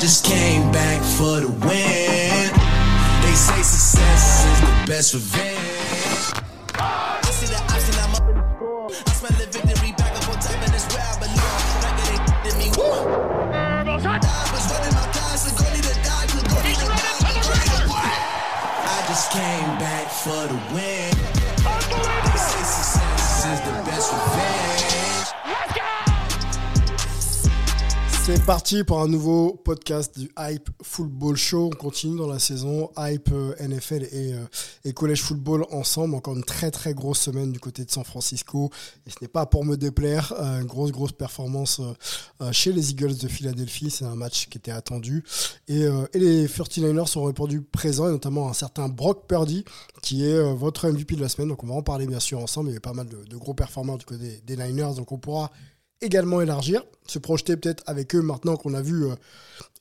just came back for the win. They say success is the best revenge. C'est parti pour un nouveau podcast du Hype Football Show. On continue dans la saison Hype euh, NFL et, euh, et Collège Football ensemble. Encore une très très grosse semaine du côté de San Francisco. Et ce n'est pas pour me déplaire. euh, Une grosse grosse performance euh, euh, chez les Eagles de Philadelphie. C'est un match qui était attendu. Et, euh, et les 49ers sont répondus présents, et notamment un certain Brock Purdy qui est euh, votre MVP de la semaine. Donc on va en parler bien sûr ensemble. Il y avait pas mal de, de gros performeurs du côté des Niners. Donc on pourra également élargir, se projeter peut-être avec eux maintenant qu'on a vu euh,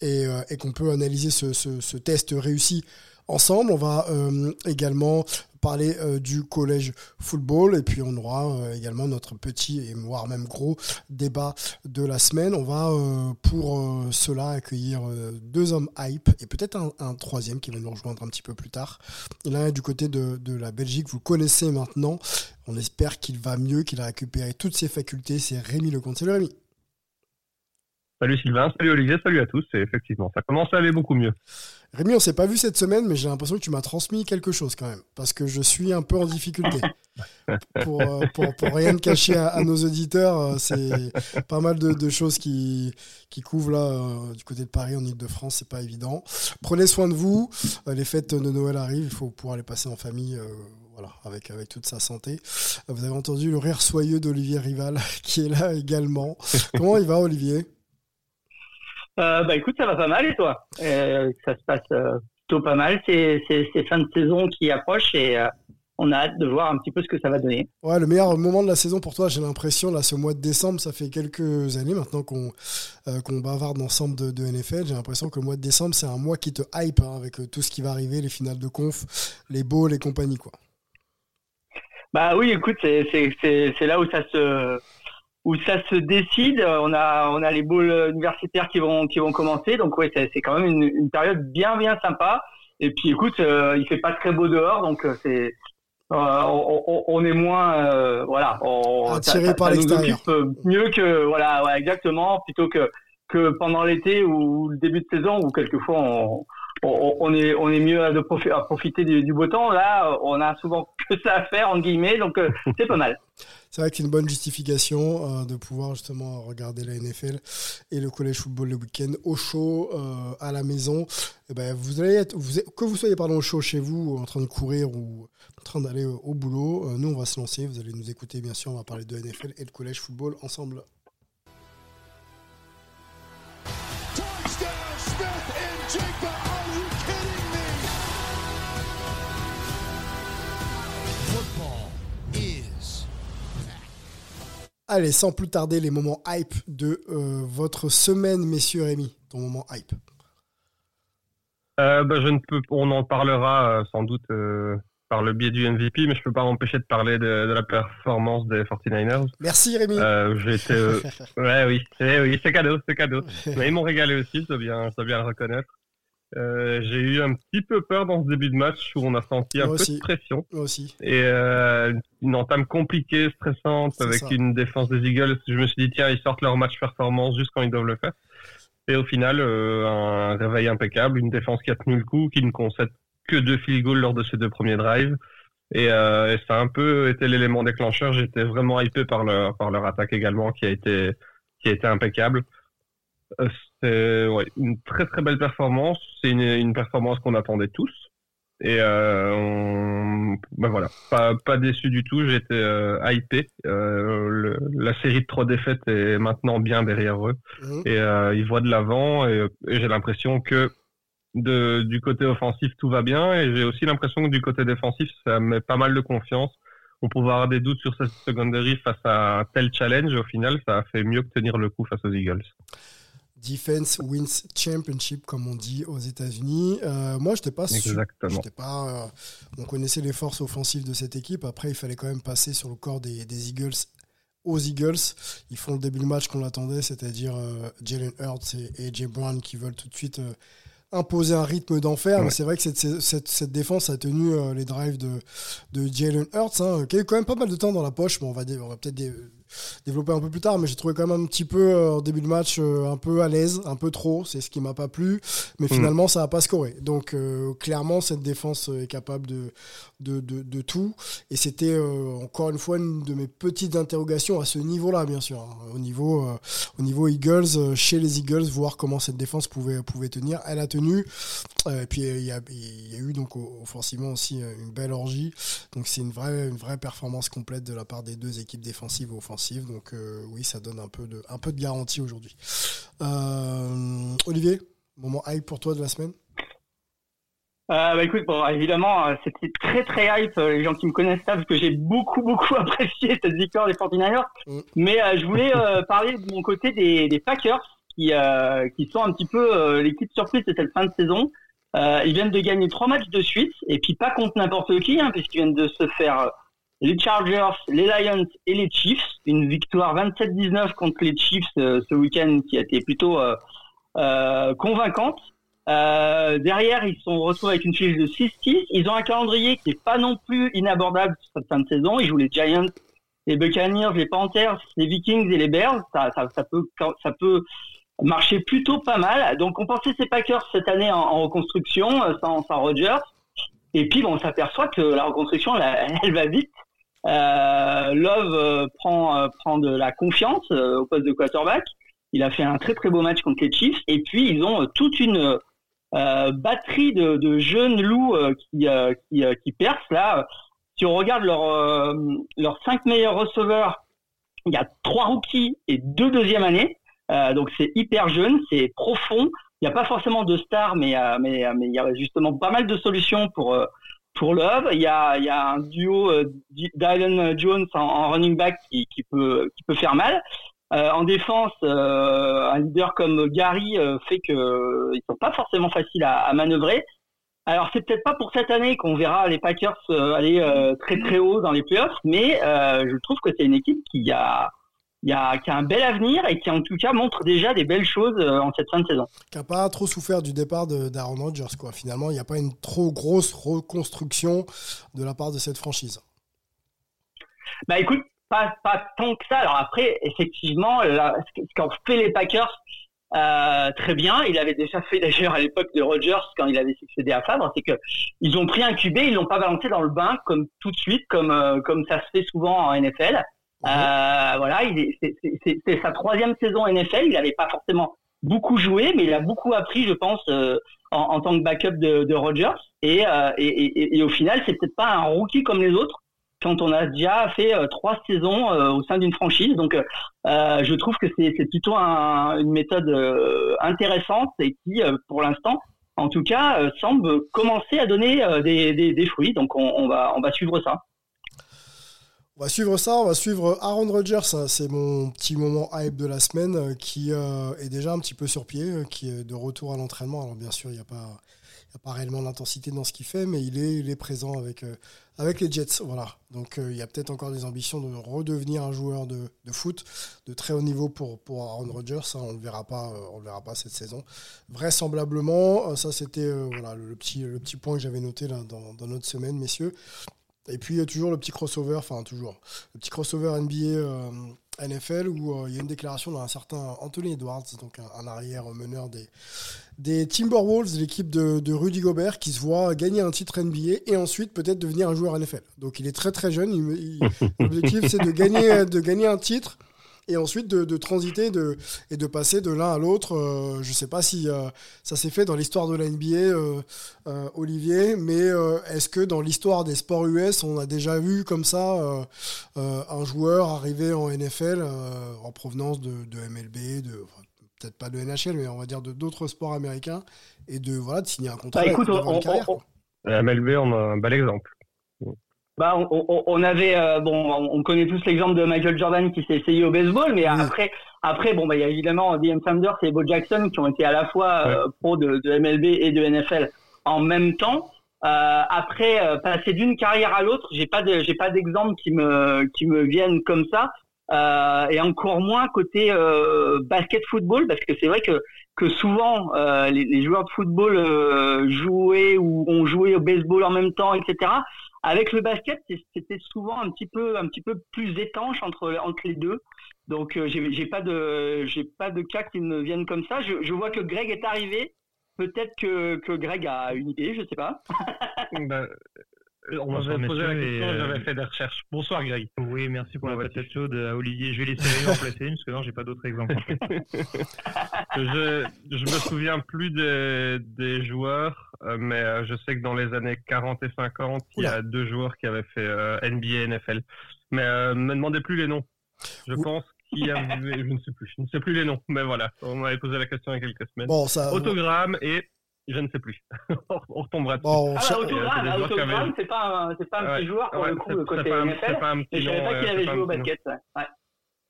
et, euh, et qu'on peut analyser ce test réussi ensemble. On va euh, également parler euh, du collège football et puis on aura euh, également notre petit et voire même gros débat de la semaine. On va euh, pour cela accueillir deux hommes hype et peut-être un, troisième qui va nous rejoindre un petit peu plus tard. L'un du côté de, la Belgique, vous connaissez maintenant. On espère qu'il va mieux, qu'il a récupéré toutes ses facultés. C'est Rémi Lecomte. Salut Rémi. Salut Sylvain, salut Olivier, salut à tous. Effectivement, ça commence à aller beaucoup mieux. Rémi, on s'est pas vu cette semaine, mais j'ai l'impression que tu m'as transmis quelque chose quand même, parce que je suis un peu en difficulté. pour, euh, pour, pour rien cacher à, à nos auditeurs, euh, c'est pas mal de, de choses qui, qui couvrent là euh, du côté de Paris, en Ile-de-France, c'est pas évident. Prenez soin de vous. Les fêtes de Noël arrivent, il faut pouvoir les passer en famille. euh, voilà, avec, avec toute sa santé. Vous avez entendu le rire soyeux d'Olivier Rival qui est là également. Comment il va, Olivier? Euh, bah écoute, ça va pas mal et toi? Euh, Ça se passe euh, plutôt pas mal. C'est fin de saison qui approche et on a hâte de voir un petit peu ce que ça va donner. Ouais, le meilleur moment de la saison pour toi, j'ai l'impression, là, ce mois de décembre, ça fait quelques années maintenant qu'on euh, qu'on bavarde ensemble de, de NFL. J'ai l'impression que le mois de décembre, c'est un mois qui te hype hein, avec tout ce qui va arriver, les finales de conf, les bowls et compagnie, quoi. Bah oui, écoute, c'est là où ça se où ça se décide. On a on a les bowls universitaires qui vont qui vont commencer, donc ouais, c'est c'est quand même une, une période bien bien sympa. Et puis écoute, euh, il fait pas très beau dehors, donc euh, c'est euh, on, on- on est moins euh, voilà on, Attiré ça- par l'extérieur. euh, mieux que voilà ouais, exactement plutôt que que pendant l'été ou le début de saison où quelquefois on on, on est on est mieux à, de profi- à profiter du, du beau temps là on a souvent que ça à faire entre guillemets donc euh, c'est pas mal C'est vrai que c'est une bonne justification euh, de pouvoir justement regarder la NFL et le collège football le week-end au chaud, euh, à la maison. Et ben, vous allez être, vous, que vous soyez pardon, au chaud chez vous, ou en train de courir ou en train d'aller au, au boulot, nous on va se lancer. Vous allez nous écouter bien sûr. On va parler de NFL et de collège football ensemble. Allez, sans plus tarder, les moments hype de euh, votre semaine, messieurs Rémi. Ton moment hype. Euh, bah, je ne peux, on en parlera euh, sans doute euh, par le biais du MVP, mais je peux pas m'empêcher de parler de, de la performance des 49ers. Merci Rémi. Été, ouais, oui, c'est, oui, cadeau, c'est cadeau. Mais ils m'ont régalé aussi, je dois bien, je dois bien le reconnaître. Euh, j'ai eu un petit peu peur dans ce début de match où on a senti un Moi peu aussi. de pression Moi aussi. et euh, une entame compliquée, stressante avec ça. une défense des Eagles. Je me suis dit tiens, ils sortent leur match performance juste quand ils doivent le faire. Et au final, euh, un réveil impeccable, une défense qui a tenu le coup, qui ne concède que deux field goals lors de ses deux premiers drives. Et, et ça a un peu été l'élément déclencheur. J'étais vraiment hypé par leur par leur attaque également, qui a été qui a été impeccable. Euh, C'est ouais, une très très belle performance. C'est une, une performance qu'on attendait tous. Et euh, on... ben voilà, pas, pas déçu du tout. J'étais euh, hypé. Euh, le- la série de trois défaites est maintenant bien derrière eux Mhm. et euh, ils voient de l'avant. Et, et j'ai l'impression que de, du côté offensif tout va bien. Et j'ai aussi l'impression que du côté défensif ça met pas mal de confiance. On pouvait avoir des doutes sur cette secondary face à un tel challenge. Au final, ça a fait mieux que tenir le coup face aux Eagles. Defense wins championship, comme on dit aux États-Unis. Euh, moi, je n'étais pas Exactement. pas. euh, on connaissait les forces offensives de cette équipe. Après, il fallait quand même passer sur le corps des, des Eagles aux Eagles. Ils font le début du match qu'on l'attendait, c'est-à-dire euh, Jalen Hurts et, et Jay Brown qui veulent tout de suite imposer un rythme d'enfer. Ouais. Mais c'est vrai que cette, cette, cette défense a tenu les drives de, de Jalen Hurts, hein, qui a eu quand même pas mal de temps dans la poche. Bon, on va, on va peut-être développer un peu plus tard, mais j'ai trouvé quand même un petit peu euh, au début de match euh, un peu à l'aise, un peu trop. C'est ce qui m'a pas plu. Mais Mm. finalement, ça a pas scoré. Donc euh, clairement, cette défense est capable de, de, de, de tout. Et c'était euh, encore une fois une de mes petites interrogations à ce niveau-là, bien sûr. hein. Au niveau, au niveau Eagles, chez les Eagles, voir comment cette défense pouvait, pouvait tenir. Elle a tenu. Et puis il y a, il y a eu donc offensivement aussi une belle orgie. Donc c'est une vraie, une vraie performance complète de la part des deux équipes défensives et offensives. Donc euh, oui, ça donne un peu de, un peu de garantie aujourd'hui. Euh, Olivier, moment hype pour toi de la semaine? Euh, bah écoute, bon, évidemment, c'était très très hype. Les gens qui me connaissent savent que j'ai beaucoup beaucoup apprécié cette victoire des 49ers. Mm. Mais euh, je voulais euh, parler de mon côté des, des Packers qui, qui sont un petit peu l'équipe surprise de cette fin de saison. Ils viennent de gagner trois matchs de suite et puis pas contre n'importe qui, hein, puisqu'ils viennent de se faire les Chargers, les Lions et les Chiefs. Une victoire 27-19 contre les Chiefs euh, ce week-end qui a été plutôt euh, euh, convaincante. Euh, derrière, ils sont retrouvés avec une fiche de 6-6. Ils ont un calendrier qui est pas non plus inabordable sur cette fin de saison. Ils jouent les Giants, les Buccaneers, les Panthers, les Vikings et les Bears. Ça, ça, ça peut, ça peut marcher plutôt pas mal. Donc, on pensait ces Packers cette année en, en reconstruction, euh, sans, sans Rodgers. Et puis, bon, on s'aperçoit que la reconstruction, elle, elle va vite. Euh, Love euh, prend, euh, prend de la confiance au poste de quarterback. Il a fait un très très beau match contre les Chiefs. Et puis, ils ont toute une batterie de, jeunes loups qui, qui, qui percent là. Si on regarde leurs leurs cinq meilleurs receveurs, il y a trois rookies et deux deuxième années. Euh, donc c'est hyper jeune, c'est profond. Il n'y a pas forcément de stars, mais mais mais il y a justement pas mal de solutions pour pour y a il y a un duo euh, Dylan Jones en, running back qui, peut faire mal. Euh, en défense, euh, un leader comme Gary euh, fait que ils sont pas forcément faciles à, à manœuvrer. Alors c'est peut-être pas pour cette année qu'on verra les Packers aller très très haut dans les playoffs, mais je trouve que c'est une équipe qui a, il y a, qui a un bel avenir et qui en tout cas montre déjà des belles choses euh, en cette fin de saison. qui n'a pas trop souffert du départ d'Aaron Rodgers. Quoi. Finalement, il n'y a pas une trop grosse reconstruction de la part de cette franchise. Bah écoute, pas, pas tant que ça. Alors après, effectivement, là, ce qu'ont fait les Packers euh, très bien, il avait déjà fait d'ailleurs à l'époque de Rodgers quand il avait succédé à Favre, c'est que ils ont pris un QB, ils l'ont pas balancé dans le bain comme tout de suite, comme euh, comme ça se fait souvent en NFL. Euh, voilà, il est- c'est- sa troisième saison NFL. Il n'avait pas forcément beaucoup joué, mais il a beaucoup appris, je pense, euh, en, en tant que backup de, de. Et, euh, et, et, et au final, c'est peut-être pas un rookie comme les autres quand on a déjà fait euh, trois saisons euh, au sein d'une franchise. Donc, je trouve que c'est plutôt un- une méthode intéressante et qui, pour l'instant, en tout cas, semble commencer à donner des, des, des fruits. Donc, on, on va on va suivre ça. On va suivre ça, on va suivre Aaron Rodgers, hein, c'est mon petit moment hype de la semaine euh, qui euh, est déjà un petit peu sur pied, euh, qui est de retour à l'entraînement. Alors bien sûr, il n'y a pas, réellement d'intensité dans ce qu'il fait, mais il est, présent avec, les Jets. Voilà. Donc il y a peut-être encore des ambitions de redevenir un joueur de, foot de très haut niveau pour, Aaron Rodgers. hein, on ne le verra pas, cette saison. Vraisemblablement, ça c'était le, petit, point que j'avais noté dans notre semaine, messieurs. Et puis toujours le petit crossover, enfin toujours, le petit crossover NBA euh, NFL où euh, il y a une déclaration d'un certain Anthony Edwards, donc un, un arrière meneur des, Timberwolves, l'équipe de, de Rudy Gobert, qui se voit gagner un titre NBA et ensuite peut-être devenir un joueur NFL. Donc il est très très jeune, l'objectif c'est de gagner, de gagner un titre et ensuite de, de transiter de, et de passer de l'un à l'autre. Euh, je ne sais pas si euh, ça s'est fait dans l'histoire de la NBA, euh, euh, Olivier, mais euh, est-ce que dans l'histoire des sports US, on a déjà vu comme ça euh, euh, un joueur arriver en NFL euh, en provenance de, de MLB, de enfin, peut-être pas de NHL, mais on va dire de d'autres sports américains, et de voilà de signer un contrat Bah, écoute, on- une carrière, on- MLB, on a un bel exemple. Bah, on, on- on avait euh, bon, on connaît tous l'exemple de Michael Jordan qui s'est essayé au baseball, mais Oui. après, après, bon, bah, il y a évidemment Deion Sanders et Bo Jackson qui ont été à la fois euh, pro de, de MLB et de NFL en même temps. Euh, après, euh, passer d'une carrière à l'autre, j'ai pas de, j'ai pas d'exemple qui me, qui me viennent comme ça. euh, et encore moins côté euh, basket football parce que c'est vrai que que souvent euh, les, les joueurs de football euh, jouaient ou ont joué au baseball en même temps, etc. Avec le basket, c'était souvent un petit peu un petit peu plus étanche entre entre les deux. Donc euh, j'ai pas de j'ai pas de cas qui me viennent comme ça. Je, vois que Greg est arrivé. Peut-être que, que Greg a une idée, je sais pas. Bah, on Bonsoir, m'avait posé la question, et, euh, j'avais fait des recherches. Bonsoir Greg. Oui, merci pour la patate chaude à Olivier. Je vais laisser en placer une parce que non, j'ai pas d'autres exemples. je, je me souviens plus des, des joueurs, euh, mais euh, je sais que dans les années 40 et 50, il y a deux joueurs qui avaient fait euh, NBA et NFL. Mais euh, me demandez plus les noms. Je Ou- pense qu'il y avait, je ne sais plus, je ne sais plus les noms. Mais voilà, on m'avait posé la question il y a quelques semaines. Bon, ça. Autogramme et je ne sais plus. on retombera dessus. Bon, on Ah, bah, autogramme, c'est pas un, c'est pas un Ouais, petit joueur pour ouais, le coup le côté pas un- NFL. un petit je savais pas qu'il c'est avait pas joué un au basket. ouais.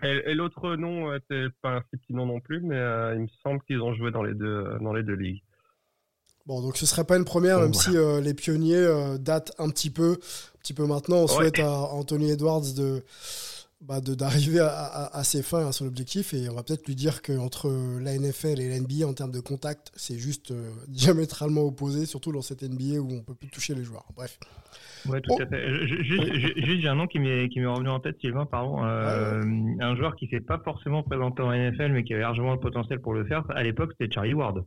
Et, et l'autre nom était pas un si petit nom non plus, mais euh, il me semble qu'ils ont joué dans les deux, dans les deux ligues. Bon, donc ce serait pas une première, même voilà. si euh, les pionniers euh, datent un petit peu, un petit peu maintenant. On Ouais. souhaite à Anthony Edwards de bah, de- d'arriver à, à- à ses fins, à son objectif, et on va peut-être lui dire qu'entre la NFL et la NBA, en termes de contact, c'est juste euh, diamétralement opposé, surtout dans cette NBA où on peut plus toucher les joueurs. Bref. Ouais, tout Oh. à fait. Je- Juste, ju- juste, j'ai un nom qui m'est qui m'est revenu en tête, Sylvain, pardon. Euh, Un joueur qui s'est pas forcément présenté en NFL, mais qui avait largement le potentiel pour le faire. À l'époque, c'était Charlie Ward.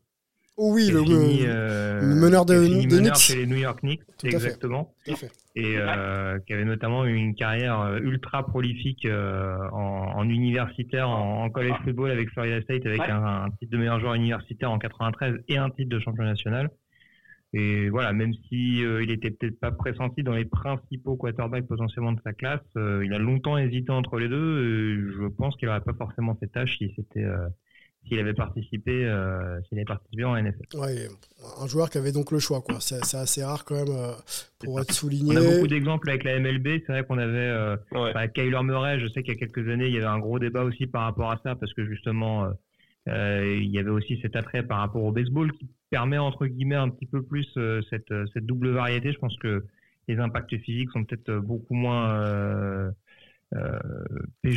Oh oui, le, fini, le- euh, le meneur de- fini des meneur Knicks. chez les New York Knicks, Tout à fait. exactement. tout à fait. et euh, qui avait notamment eu une carrière euh, ultra prolifique euh, en, en universitaire, en, en college football avec Florida State, avec Ouais. un, un titre de meilleur joueur universitaire en 93 et un titre de champion national. Et voilà, même si euh, il était peut-être pas pressenti dans les principaux quarterbacks potentiellement de sa classe, euh, il a longtemps hésité entre les deux. je pense qu'il n'aurait pas forcément fait tâche si c'était euh, s'il avait participé euh, s'il avait participé en NFL. Ouais, un joueur qui avait donc le choix, quoi. C'est c'est assez rare quand même euh, pour être On souligné. a beaucoup d'exemples avec la MLB. C'est vrai qu'on avait euh, Ouais. Bah, Kyler Murray, je sais qu'il y a quelques années, il y avait un gros débat aussi par rapport à ça, parce que justement, euh, il y avait aussi cet attrait par rapport au baseball qui permet, entre guillemets, un petit peu plus euh, cette, cette double variété. Je pense que les impacts physiques sont peut-être beaucoup moins euh, euh,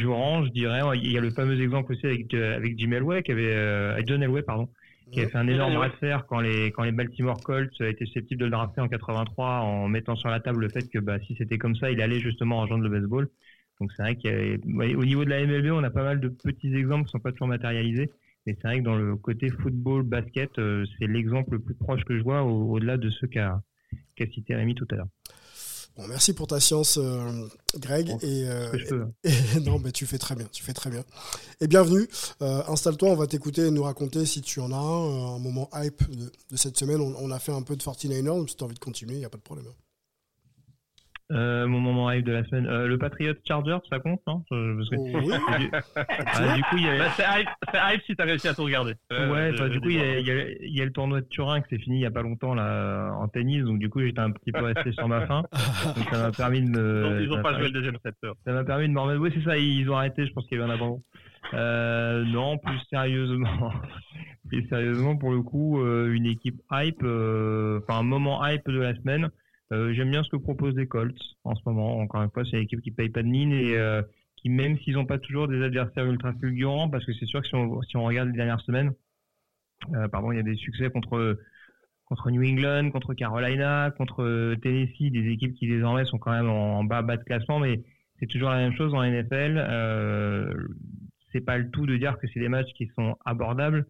je dirais. Il y a le fameux exemple aussi avec, euh, avec Jim Elway, qui avait, euh, avec John Elway, pardon, qui avait fait un énorme bras de fer quand les, quand les Baltimore Colts étaient susceptibles de le drafter en 83 en mettant sur la table le fait que bah, si c'était comme ça, il allait justement rejoindre le baseball. Donc c'est vrai qu'au niveau de la MLB, on a pas mal de petits exemples qui sont pas toujours matérialisés. Mais c'est vrai que dans le côté football, basket, c'est l'exemple le plus proche que je vois au- au-delà de ceux qu'a qu'a cité Rémi tout à l'heure. Bon, merci pour ta science, euh, Greg. Bon, et, euh, et- non, mais tu fais très bien, tu fais très bien. Et bienvenue. Euh, Installe-toi, on va t'écouter et nous raconter si tu en as un, un moment hype de, de cette semaine. On, on a fait un peu de 49ers, donc si tu as envie de continuer, il n'y a pas de problème. Euh, mon moment hype de la semaine. Euh, le Patriot Charger, ça compte, non? Je- parce que- Oh, oui, du, ah, du coup, il y a, Bah, c'est hype, c'est hype si t'as réussi à tout regarder. Euh, Ouais, je- bah, du coup, il y, a, il y a- il y a le tournoi de Turin qui s'est fini il y a pas longtemps là en tennis, donc du coup j'étais un petit peu resté sur ma faim. Donc ça m'a permis de me. Donc, ils ont pas joué le deuxième set. Ça m'a permis de m'en remettre. Oui, c'est ça, ils ont arrêté. Je pense qu'il y avait un abandon. Euh, non, plus sérieusement, plus sérieusement pour le coup, euh, une équipe hype, euh, enfin un moment hype de la semaine. Euh, J'aime bien ce que proposent les Colts en ce moment. Encore une fois, c'est une équipe qui paye pas de mine et euh, qui, même s'ils n'ont pas toujours des adversaires ultra fulgurants, parce que c'est sûr que si on, regarde les dernières semaines, euh, pardon, il y a des succès contre contre New England, contre Carolina, contre Tennessee, des équipes qui désormais sont quand même en, bas bas de classement, mais c'est toujours la même chose en NFL. Euh, c'est pas le tout de dire que c'est des matchs qui sont abordables.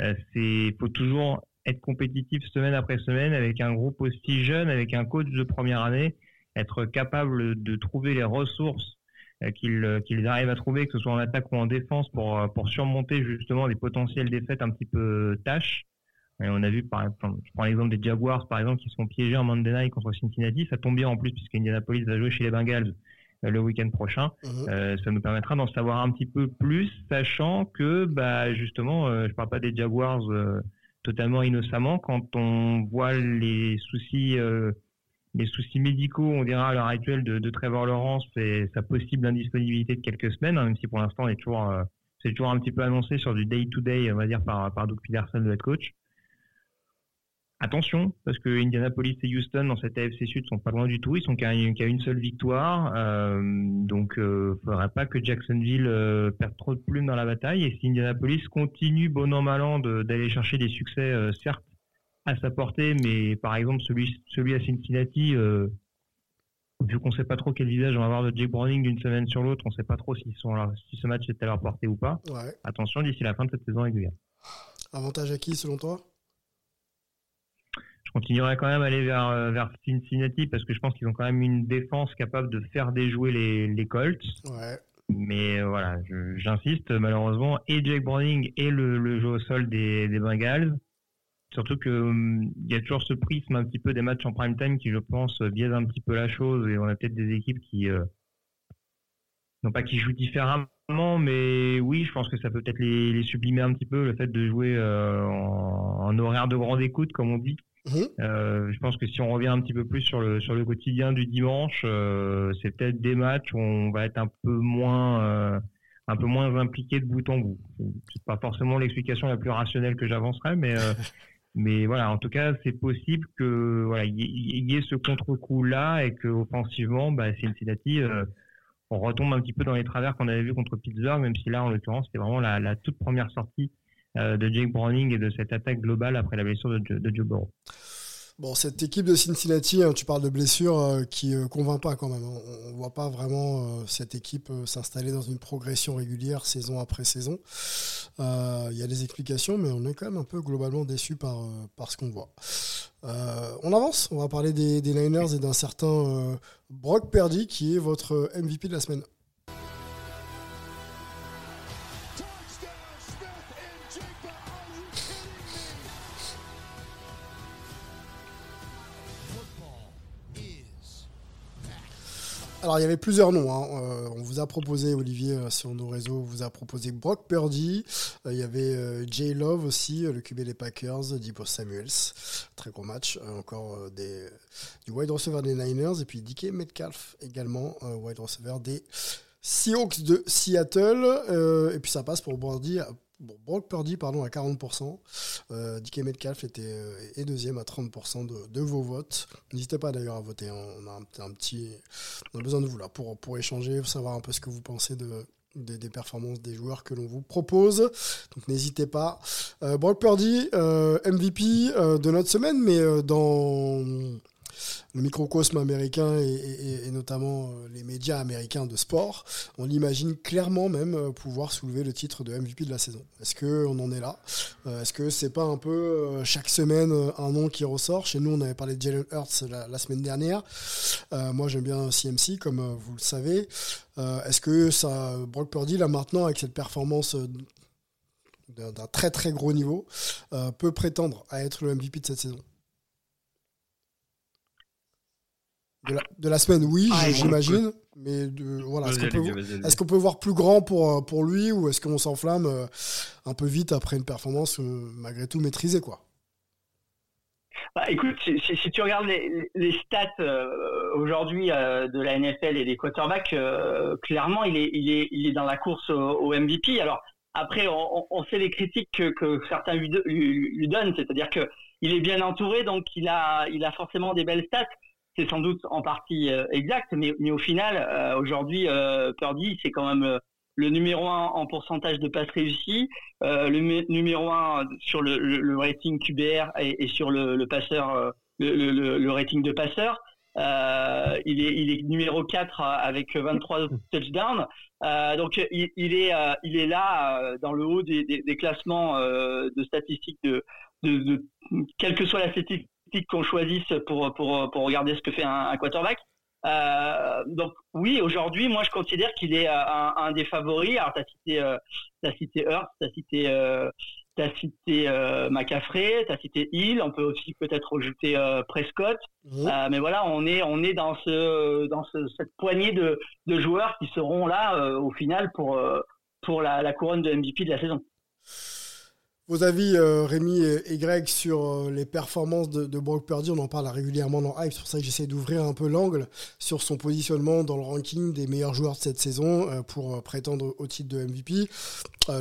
Euh, c'est faut toujours être compétitif semaine après semaine avec un groupe aussi jeune, avec un coach de première année, être capable de trouver les ressources euh, qu'ils euh, qu'ils arrivent à trouver, que ce soit en attaque ou en défense, pour, euh, pour surmonter justement les potentielles défaites un petit peu tâches. Et on a vu, par exemple, je prends l'exemple des Jaguars, par exemple, qui sont piégés en Monday Night contre Cincinnati. Ça tombe bien en plus, puisque Indianapolis va jouer chez les Bengals le week-end prochain. Euh, ça nous permettra d'en savoir un petit peu plus, sachant que, bah, justement, euh, je parle pas des Jaguars euh, totalement innocemment. Quand on voit les soucis, euh, les soucis médicaux, on dira à l'heure actuelle de, Trevor Lawrence et sa possible indisponibilité de quelques semaines, hein, même si pour l'instant, euh, c'est toujours un petit peu annoncé sur du day-to-day, on va dire, par, par Doug Peterson, le head coach. Attention, parce que Indianapolis et Houston dans cette AFC Sud sont pas loin du tout. Ils sont qu'à une, une seule victoire, euh, donc euh, faudrait pas que Jacksonville euh, perde trop de plumes dans la bataille. Et si Indianapolis continue bon an mal an de- d'aller chercher des succès, euh, certes à sa portée, mais par exemple celui celui à Cincinnati, euh, vu qu'on sait pas trop quel visage on va avoir de Jake Browning d'une semaine sur l'autre, on sait pas trop s'ils sont là, si ce match est à leur portée ou pas. Ouais. Attention d'ici la fin de cette saison régulière. Avantage à qui selon toi? Je continuerai quand même à aller vers, euh, vers Cincinnati parce que je pense qu'ils ont quand même une défense capable de faire déjouer les, les Colts. Ouais. Mais euh, voilà, j'insiste, malheureusement, et Jake Browning et le, le jeu au sol des, des Bengals. Surtout que hum, il y a toujours ce prisme un petit peu des matchs en prime time qui, je pense, biaise un petit peu la chose. Et on a peut-être des équipes qui, euh, non pas qui jouent différemment, mais oui, je pense que ça peut peut-être les, les sublimer un petit peu le fait de jouer euh, en, en horaire de grande écoute, comme on dit. Mhm. Euh, je pense que si on revient un petit peu plus sur le sur le quotidien du dimanche, euh, c'est peut-être des matchs où on va être un peu moins euh, un peu moins impliqué de bout en bout. C'est pas forcément l'explication la plus rationnelle que j'avancerais, mais mais voilà, en tout cas, c'est possible que voilà il y, ait- il y ait ce contre-coup là et que offensivement, bah, Cincinnati on retombe un petit peu dans les travers qu'on avait vu contre Pittsburgh, même si là, en l'occurrence, c'était vraiment la, la toute première sortie de Jake Browning et de cette attaque globale après la blessure de, Jo- de Joe Burrow. Bon, cette équipe de Cincinnati, hein, tu parles de blessures euh, qui euh, convainc pas quand même. hein. On, on voit pas vraiment euh, cette équipe euh, s'installer dans une progression régulière saison après saison. Euh, Il y a des explications, mais on est quand même un peu globalement déçu par, euh, par ce qu'on voit. Euh, on avance, on va parler des, Niners et d'un certain euh, Brock Purdy qui est votre MVP de la semaine. Alors, il y avait plusieurs noms. hein. Euh, on vous a proposé, Olivier, euh, sur nos réseaux, on vous a proposé Brock Purdy. Euh, il y avait Jay Love aussi, le QB des Packers, Deebo Samuels. Très gros match. Euh, encore des, du wide receiver des Niners. Et puis DK Metcalf également, wide receiver des Seahawks de Seattle. Euh, et puis ça passe pour à- bon, Brock Purdy pardon, à 40%. Euh, DK Metcalf était euh, est deuxième à 30% de, de vos votes. N'hésitez pas d'ailleurs à voter. hein. On a un, petit, besoin de vous là pour, pour échanger, savoir un peu ce que vous pensez de, des, performances des joueurs que l'on vous propose. Donc n'hésitez pas. Euh, Brock Purdy, MVP de notre semaine, mais dans le microcosme américain et, notamment euh, les médias américains de sport, on l'imagine clairement même euh, pouvoir soulever le titre de MVP de la saison. Est-ce que on en est là? Euh, Est-ce que c'est pas un peu chaque semaine un nom qui ressort? Chez nous, on avait parlé de Jalen Hurts la, semaine dernière. Moi, j'aime bien CMC, comme vous le savez. Est-ce que ça, Brock Purdy, là maintenant, avec cette performance d'un très très gros niveau, peut prétendre à être le MVP de cette saison? De la, de la semaine, oui, Ah, j'imagine. Mais de, voilà, est-ce qu'on peut, voir plus grand pour, euh, pour lui ou est-ce qu'on s'enflamme euh, un peu vite après une performance euh, malgré tout maîtrisée quoi? Bah, écoute, si, si- si tu regardes les, les stats euh, aujourd'hui euh, de la NFL et des quarterbacks, euh, clairement, il est, il, est, il est dans la course au, au MVP. Alors après, on, sait les critiques que, que certains lui, do- lui- lui donnent, c'est-à-dire que il est bien entouré, donc il a, il a forcément des belles stats. C'est sans doute en partie euh, exact, mais, au final, euh, aujourd'hui, euh, Purdy, c'est quand même le numéro un en pourcentage de passes réussies, le numéro un sur le, rating QBR et, sur le, passeur, le, rating de passeur. Il, est, numéro 4 avec 23 touchdowns. Donc il, est, il est là dans le haut des, classements de statistiques de, de- quelle que soit la statistique qu'on choisisse pour, pour, pour regarder ce que fait un, un quarterback. Euh, donc oui, aujourd'hui, moi je considère qu'il est euh, un, un des favoris. Alors t'as cité, euh, t'as cité Hurts, t'as cité, euh, t'as cité euh, McCaffrey, t'as cité Hill. On peut aussi peut-être rajouter Prescott. Mais voilà, on est on est dans ce dans ce, cette poignée de, de joueurs qui seront là au final pour pour la, la couronne de MVP de la saison. Vos avis, euh, Rémi et, Greg, sur euh, les performances de, Brock Purdy, on en parle régulièrement dans Hype, c'est pour ça que j'essaie d'ouvrir un peu l'angle sur son positionnement dans le ranking des meilleurs joueurs de cette saison euh, pour prétendre au titre de MVP.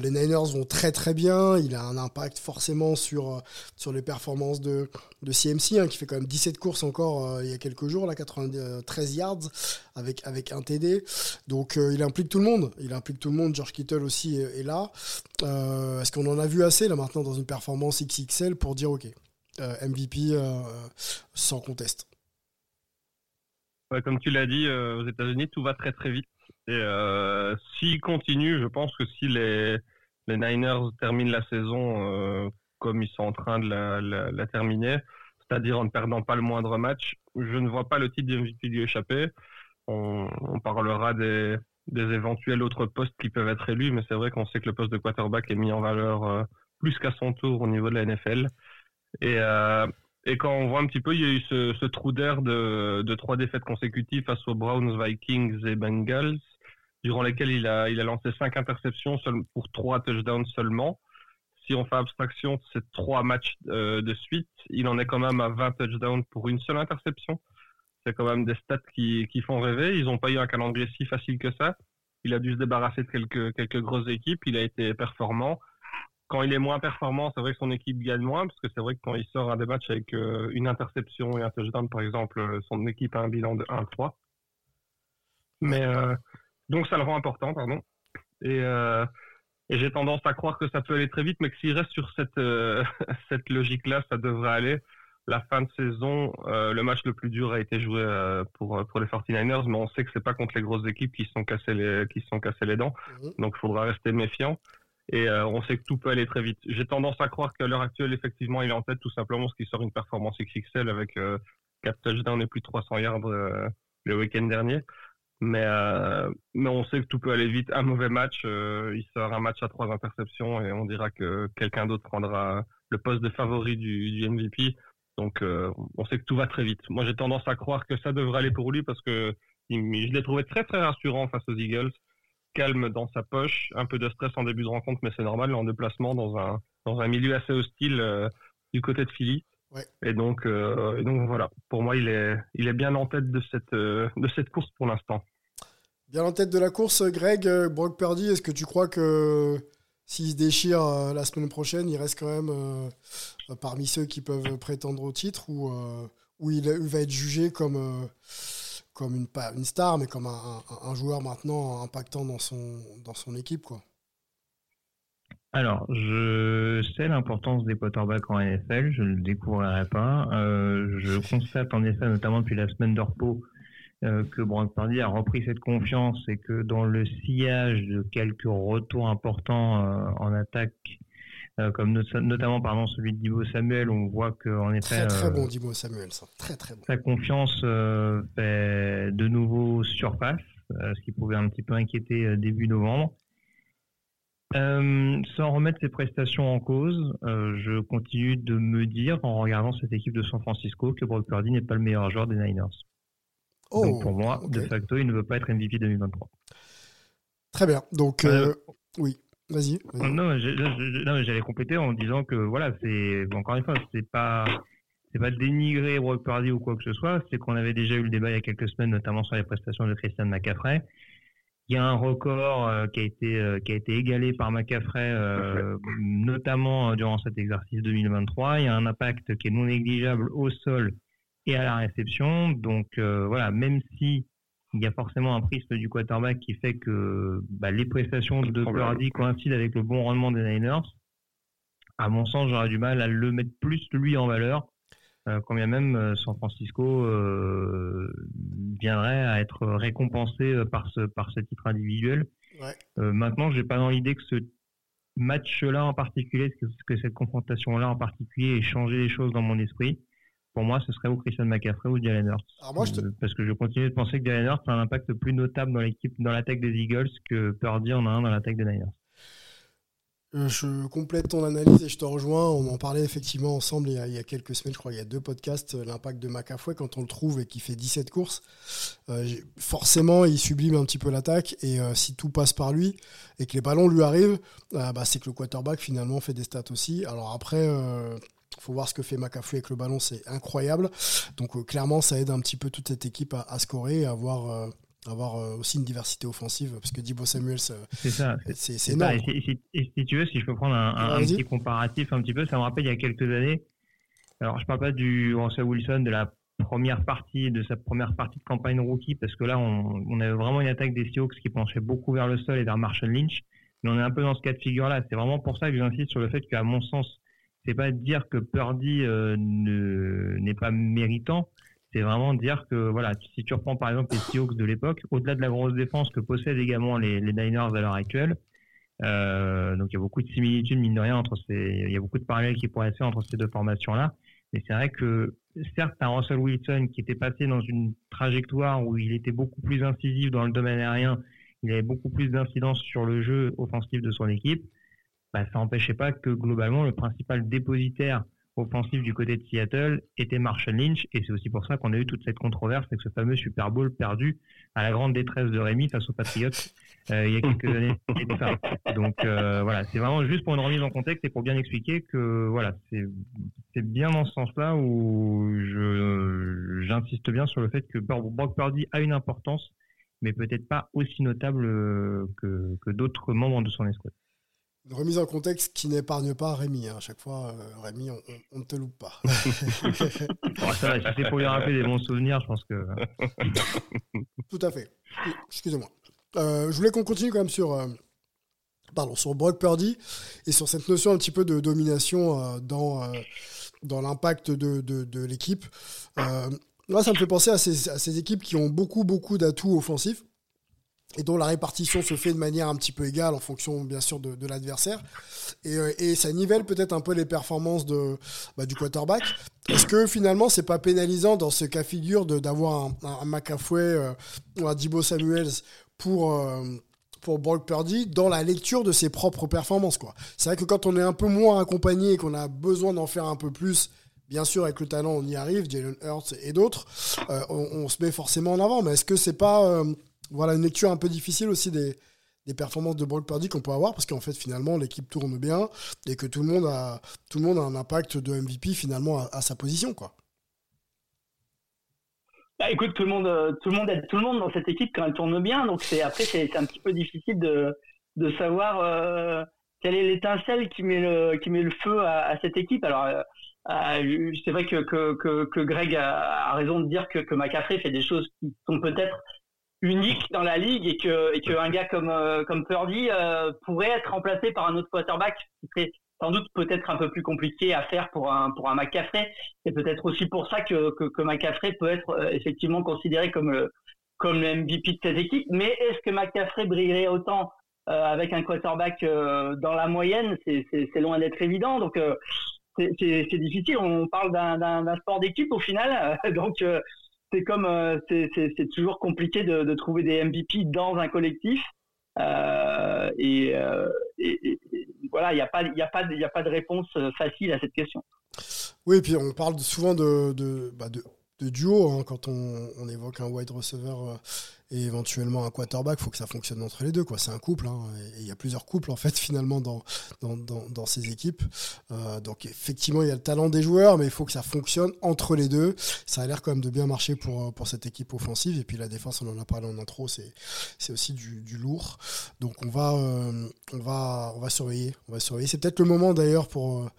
Les Niners vont très très bien, il a un impact forcément sur, sur les performances de, de CMC, hein, qui fait quand même 17 courses encore il y a quelques jours, là, 93 yards avec, avec un TD. Donc il implique tout le monde, il implique tout le monde, George Kittle aussi est, est là. Est-ce qu'on en a vu assez? Là maintenant dans une performance XXL pour dire ok, euh, MVP euh, sans conteste comme tu l'as dit, euh, aux États-Unis, tout va très très vite. Et euh, s'il continue, je pense que si les, les Niners terminent la saison euh, comme ils sont en train de la, terminer, c'est-à-dire en ne perdant pas le moindre match, je ne vois pas le titre de MVP lui échapper. On, on parlera des, des éventuels autres postes qui peuvent être élus, mais c'est vrai qu'on sait que le poste de quarterback est mis en valeur euh, plus qu'à son tour au niveau de la NFL. Et, euh, et quand on voit un petit peu, il y a eu ce, trou d'air de, trois défaites consécutives face aux Browns, Vikings et Bengals, durant lesquelles il a, il a lancé cinq interceptions pour trois touchdowns seulement. Si on fait abstraction de ces trois matchs euh, de suite, il en est quand même à 20 touchdowns pour une seule interception. C'est quand même des stats qui, qui font rêver. Ils n'ont pas eu un calendrier si facile que ça. Il a dû se débarrasser de quelques, quelques grosses équipes. Il a été performant. Quand il est moins performant, c'est vrai que son équipe gagne moins, parce que c'est vrai que quand il sort un des matchs avec euh, une interception et un touchdown, par exemple, euh, son équipe a un bilan de 1-3. Mais euh, donc ça le rend important, pardon. Et, euh, et j'ai tendance à croire que ça peut aller très vite, mais que s'il reste sur cette, cette logique-là, ça devrait aller. La fin de saison, le match le plus dur a été joué pour, pour les 49ers, mais on sait que c'est pas contre les grosses équipes qui se sont cassées les, qui se sont cassées les dents. Mhm. Donc il faudra rester méfiant. Et euh, on sait que tout peut aller très vite. J'ai tendance à croire qu'à l'heure actuelle, effectivement, il est en tête tout simplement parce qu'il sort une performance XXL avec euh, 4 touchdowns et plus de 300 yards euh, le week-end dernier. Mais, euh, mais on sait que tout peut aller vite. Un mauvais match, il sort un match à trois interceptions et on dira que quelqu'un d'autre prendra le poste de favori du, MVP. Donc on sait que tout va très vite. Moi j'ai tendance à croire que ça devrait aller pour lui parce que je l'ai trouvé très très rassurant face aux Eagles. Calme dans sa poche, un peu de stress en début de rencontre, mais c'est normal en déplacement dans un, dans un milieu assez hostile euh, du côté de Philly. Ouais. Et donc, euh, et donc voilà, pour moi il est, il est bien en tête de cette, euh, de cette course pour l'instant. Bien en tête de la course, Greg, Brock Purdy, est-ce que tu crois que s'il se déchire la semaine prochaine, il reste quand même parmi ceux qui peuvent prétendre au titre ou, ou il, il va être jugé comme, comme une, pas une star, mais comme un, un- un joueur maintenant impactant dans son, dans son équipe quoi. Alors, je sais l'importance des quarterbacks en NFL, je ne le découvrirai pas. Euh, je constate en effet, notamment depuis la semaine de repos, euh, que Brock Purdy a repris cette confiance et que dans le sillage de quelques retours importants euh, en attaque, euh, comme not- notamment pardon, celui de Divo Samuel, on voit qu'en effet, Très très euh, bon, Dimo Samuel, ça. Très très bon. sa confiance euh, fait de nouveau surface, ce qui pouvait un petit peu inquiéter début novembre. Euh, sans remettre ses prestations en cause, euh, je continue de me dire, en regardant cette équipe de San Francisco, que Brock Purdy n'est pas le meilleur joueur des Niners. Oh, Donc pour moi, de facto, il ne veut pas être MVP 2023. Très bien. Donc, euh, oui, vas-y. vas-y. Non, j'allais compléter en disant que voilà, c'est encore une fois, c'est pas c'est pas dénigrer Brock Purdy ou quoi que ce soit, c'est qu'on avait déjà eu le débat il y a quelques semaines, notamment sur les prestations de Christian McCaffrey. Il y a un record euh, qui a été euh, qui a été égalé par McCaffrey, euh, notamment durant cet exercice 2023. Il y a un impact qui est non négligeable au sol et à la réception. Donc voilà, même si il y a forcément un prisme du quarterback qui fait que bah, les prestations de. Purdy coïncident avec le bon rendement des Niners. À mon sens, j'aurais du mal à le mettre plus lui en valeur, euh, quand bien même euh, San Francisco euh, viendrait à être récompensé euh, par ce par ce titre individuel. Ouais. Euh, maintenant, j'ai pas dans l'idée que ce match-là en particulier, que, que cette confrontation-là en particulier ait changé les choses dans mon esprit. Pour moi, ce serait ou Christian McCaffrey ou Jalen Hurts. Alors moi, je te- Parce que je continue de penser que Jalen Hurts a un impact plus notable dans l'équipe, dans l'attaque des Eagles que Purdy en a un dans l'attaque des Niners. Euh, Je complète ton analyse et je te rejoins. On en parlait effectivement ensemble il y a, il y a quelques semaines, je crois, il y a deux podcasts, euh, l'impact de McAfee quand on le trouve et qui fait 17 courses. euh, forcément, il sublime un petit peu l'attaque et euh, si tout passe par lui et que les ballons lui arrivent, euh, bah, c'est que le quarterback finalement fait des stats aussi. Alors après, faut voir ce que fait McAfee avec le ballon, c'est incroyable. Donc euh, clairement, ça aide un petit peu toute cette équipe à, à scorer et à avoir, euh, avoir euh, aussi une diversité offensive parce que Dibo Samuels, euh, C'est c'est C'est ça, énorme. Et, si- et si- tu veux, si je peux prendre un, un- petit comparatif un petit peu, ça me rappelle il y a quelques années. Alors, je parle pas du Russell Wilson de la première partie, de sa première partie de campagne rookie, parce que là, on, on avait vraiment une attaque des Seahawks qui penchait beaucoup vers le sol et vers Marshall Lynch. Mais on est un peu dans ce cas de figure-là. C'est vraiment pour ça que j'insiste sur le fait qu'à mon sens, c'est pas dire que Purdy euh, ne- n'est pas méritant. C'est vraiment dire que, voilà, si tu reprends par exemple les Seahawks de l'époque, au-delà de la grosse défense que possèdent également les, les Niners à l'heure actuelle, euh, donc il y a beaucoup de similitudes mine de rien entre ces, il y a beaucoup de parallèles qui pourraient être faits entre ces deux formations-là. Mais c'est vrai que certes, un Russell Wilson qui était passé dans une trajectoire où il était beaucoup plus incisif dans le domaine aérien, il avait beaucoup plus d'incidence sur le jeu offensif de son équipe. Bah, ça n'empêchait pas que globalement le principal dépositaire offensif du côté de Seattle était Marshall Lynch et c'est aussi pour ça qu'on a eu toute cette controverse avec ce fameux Super Bowl perdu à la grande détresse de Rémi face aux Patriots euh, il y a quelques années. Donc euh, voilà, c'est vraiment juste pour une remise en contexte et pour bien expliquer que voilà, c'est bien dans ce sens-là où j'insiste bien sur le fait que Brock Purdy a une importance, mais peut-être pas aussi notable euh, que, que d'autres membres de son escouade. Une remise en contexte qui n'épargne pas Rémi. hein. À chaque fois, euh, Rémi, on, ne te loupe pas. Bon, ça va, si c'est pour lui rappeler des bons souvenirs, je pense que Tout à fait. Excusez-moi. Euh, je voulais qu'on continue quand même sur, euh, pardon, sur Brock Purdy et sur cette notion un petit peu de domination dans, dans l'impact de, de, de l'équipe. Moi, ça me fait penser à ces, à ces équipes qui ont beaucoup, beaucoup d'atouts offensifs et dont la répartition se fait de manière un petit peu égale en fonction, bien sûr, de, l'adversaire. Et, euh, et ça nivelle peut-être un peu les performances de, bah, du quarterback. Est-ce que finalement, c'est pas pénalisant dans ce cas figure d'avoir un, un, McAfee euh, ou un Dibo Samuels pour, euh, pour Brock Purdy dans la lecture de ses propres performances quoi? C'est vrai que quand on est un peu moins accompagné et qu'on a besoin d'en faire un peu plus, bien sûr avec le talent on y arrive, Jalen Hurts et d'autres, on, se met forcément en avant. Mais est-ce que c'est pas voilà une lecture un peu difficile aussi des des performances de Brock Purdy qu'on peut avoir parce qu'en fait finalement l'équipe tourne bien et que tout le monde a tout le monde a un impact de MVP finalement à, sa position quoi. Bah, écoute, tout le monde, euh, tout le monde aide tout le monde dans cette équipe quand elle tourne bien. Donc c'est après c'est un petit peu difficile de de savoir euh, quelle est l'étincelle qui met le qui met le feu à, cette équipe. Alors euh, c'est vrai que que, que Greg a, raison de dire que que fait des choses qui sont peut-être uniques dans la ligue et que et que un gars comme euh, comme Purdy euh, pourrait être remplacé par un autre quarterback qui serait sans doute peut-être un peu plus compliqué à faire pour un pour un McCaffrey. C'est peut-être aussi pour ça que que, que McCaffrey peut être euh, effectivement considéré comme le comme le MVP de cette équipe. Mais est-ce que McCaffrey brillerait autant euh, avec un quarterback euh, dans la moyenne? C'est c'est loin d'être évident. Donc euh, c'est c'est difficile. On parle d'un d'un sport d'équipe au final. Donc c'est comme euh, c'est toujours compliqué de de trouver des MVP dans un collectif. Euh, et, euh, et, voilà, il n'y a pas, y a pas, y a pas de réponse euh, facile à cette question. Oui, et puis on parle souvent de, de, bah, de, de duo hein, quand on, on évoque un wide receiver et éventuellement un quarterback. Il faut que ça fonctionne entre les deux. quoi. C'est un couple. hein, et il y a plusieurs couples en fait finalement dans, dans, dans, ces équipes. Euh, donc effectivement, il y a le talent des joueurs, mais il faut que ça fonctionne entre les deux. Ça a l'air quand même de bien marcher pour, euh, pour cette équipe offensive. Et puis la défense, on en a parlé en intro, c'est c'est aussi du, du lourd. Donc on va, euh, on va, on va surveiller. On va surveiller. C'est peut-être le moment d'ailleurs pour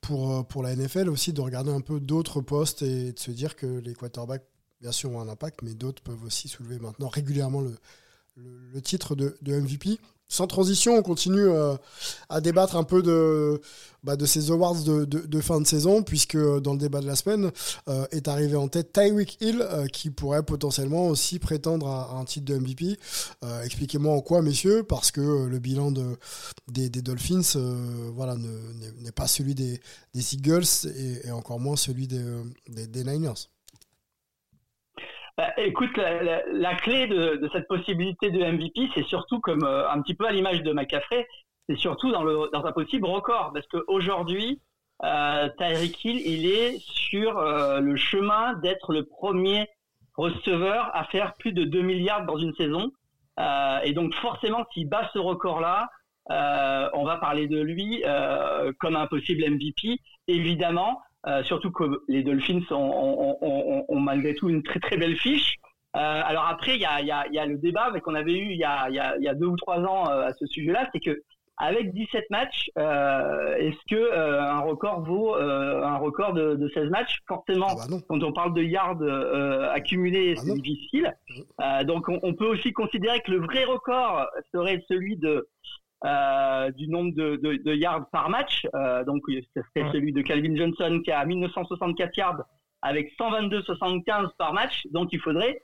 pour, pour la NFL aussi de regarder un peu d'autres postes et de se dire que les quarterbacks, bien sûr, ont un impact, mais d'autres peuvent aussi soulever maintenant régulièrement le, titre de, MVP. Sans transition, on continue euh, à débattre un peu de, bah, ces awards de, fin de saison, puisque euh, dans le débat de la semaine euh, est arrivé en tête Tyreek Hill, qui pourrait potentiellement aussi prétendre à, un titre de MVP. Expliquez-moi en quoi, messieurs, parce que le bilan de, des, Dolphins voilà, ne- n'est pas celui des, Eagles et, encore moins celui des Niners. Bah, écoute, la, clé de, cette possibilité de MVP, c'est surtout comme euh, un petit peu à l'image de McCaffrey, c'est surtout dans, un possible record. Parce qu'aujourd'hui, euh, Tyreek Hill, il est sur euh, le chemin d'être le premier receveur à faire plus de 2 milliards dans une saison. Euh, et donc forcément, s'il bat ce record-là, on va parler de lui comme un possible MVP, évidemment. Euh, surtout que les Dolphins ont, ont- ont- ont malgré tout une très très belle fiche. Euh, alors après, il y a, il y, a, il y a le débat qu'on avait eu il y a, y, deux ou trois ans euh, à ce sujet-là, c'est que avec 17 matchs, euh, est-ce que euh, un record vaut euh, un record de, de 16 matchs? Forcément, Ah bah quand on parle de yards accumulés, Ah c'est difficile. Euh, donc on, on peut aussi considérer que le vrai record serait celui de euh, du nombre de, de, de yards par match. Euh, donc ce serait Ouais. celui de Calvin Johnson qui a 1964 yards avec 122,75 par match. Donc il faudrait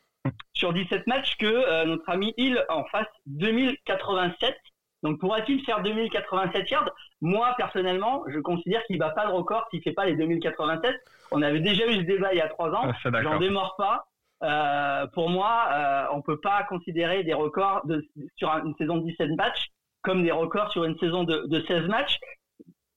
sur 17 matchs que euh, notre ami Hill en fasse 2087. Donc pourra-t-il faire 2087 yards? Moi personnellement, je considère qu'il bat pas le record s'il fait pas les 2087. On avait déjà eu ce débat il y a trois ans. Ah. J'en démords pas. Euh, pour moi, euh, on peut pas considérer des records de, sur un- une saison de 17 matchs comme des records sur une saison de, de 16 matchs.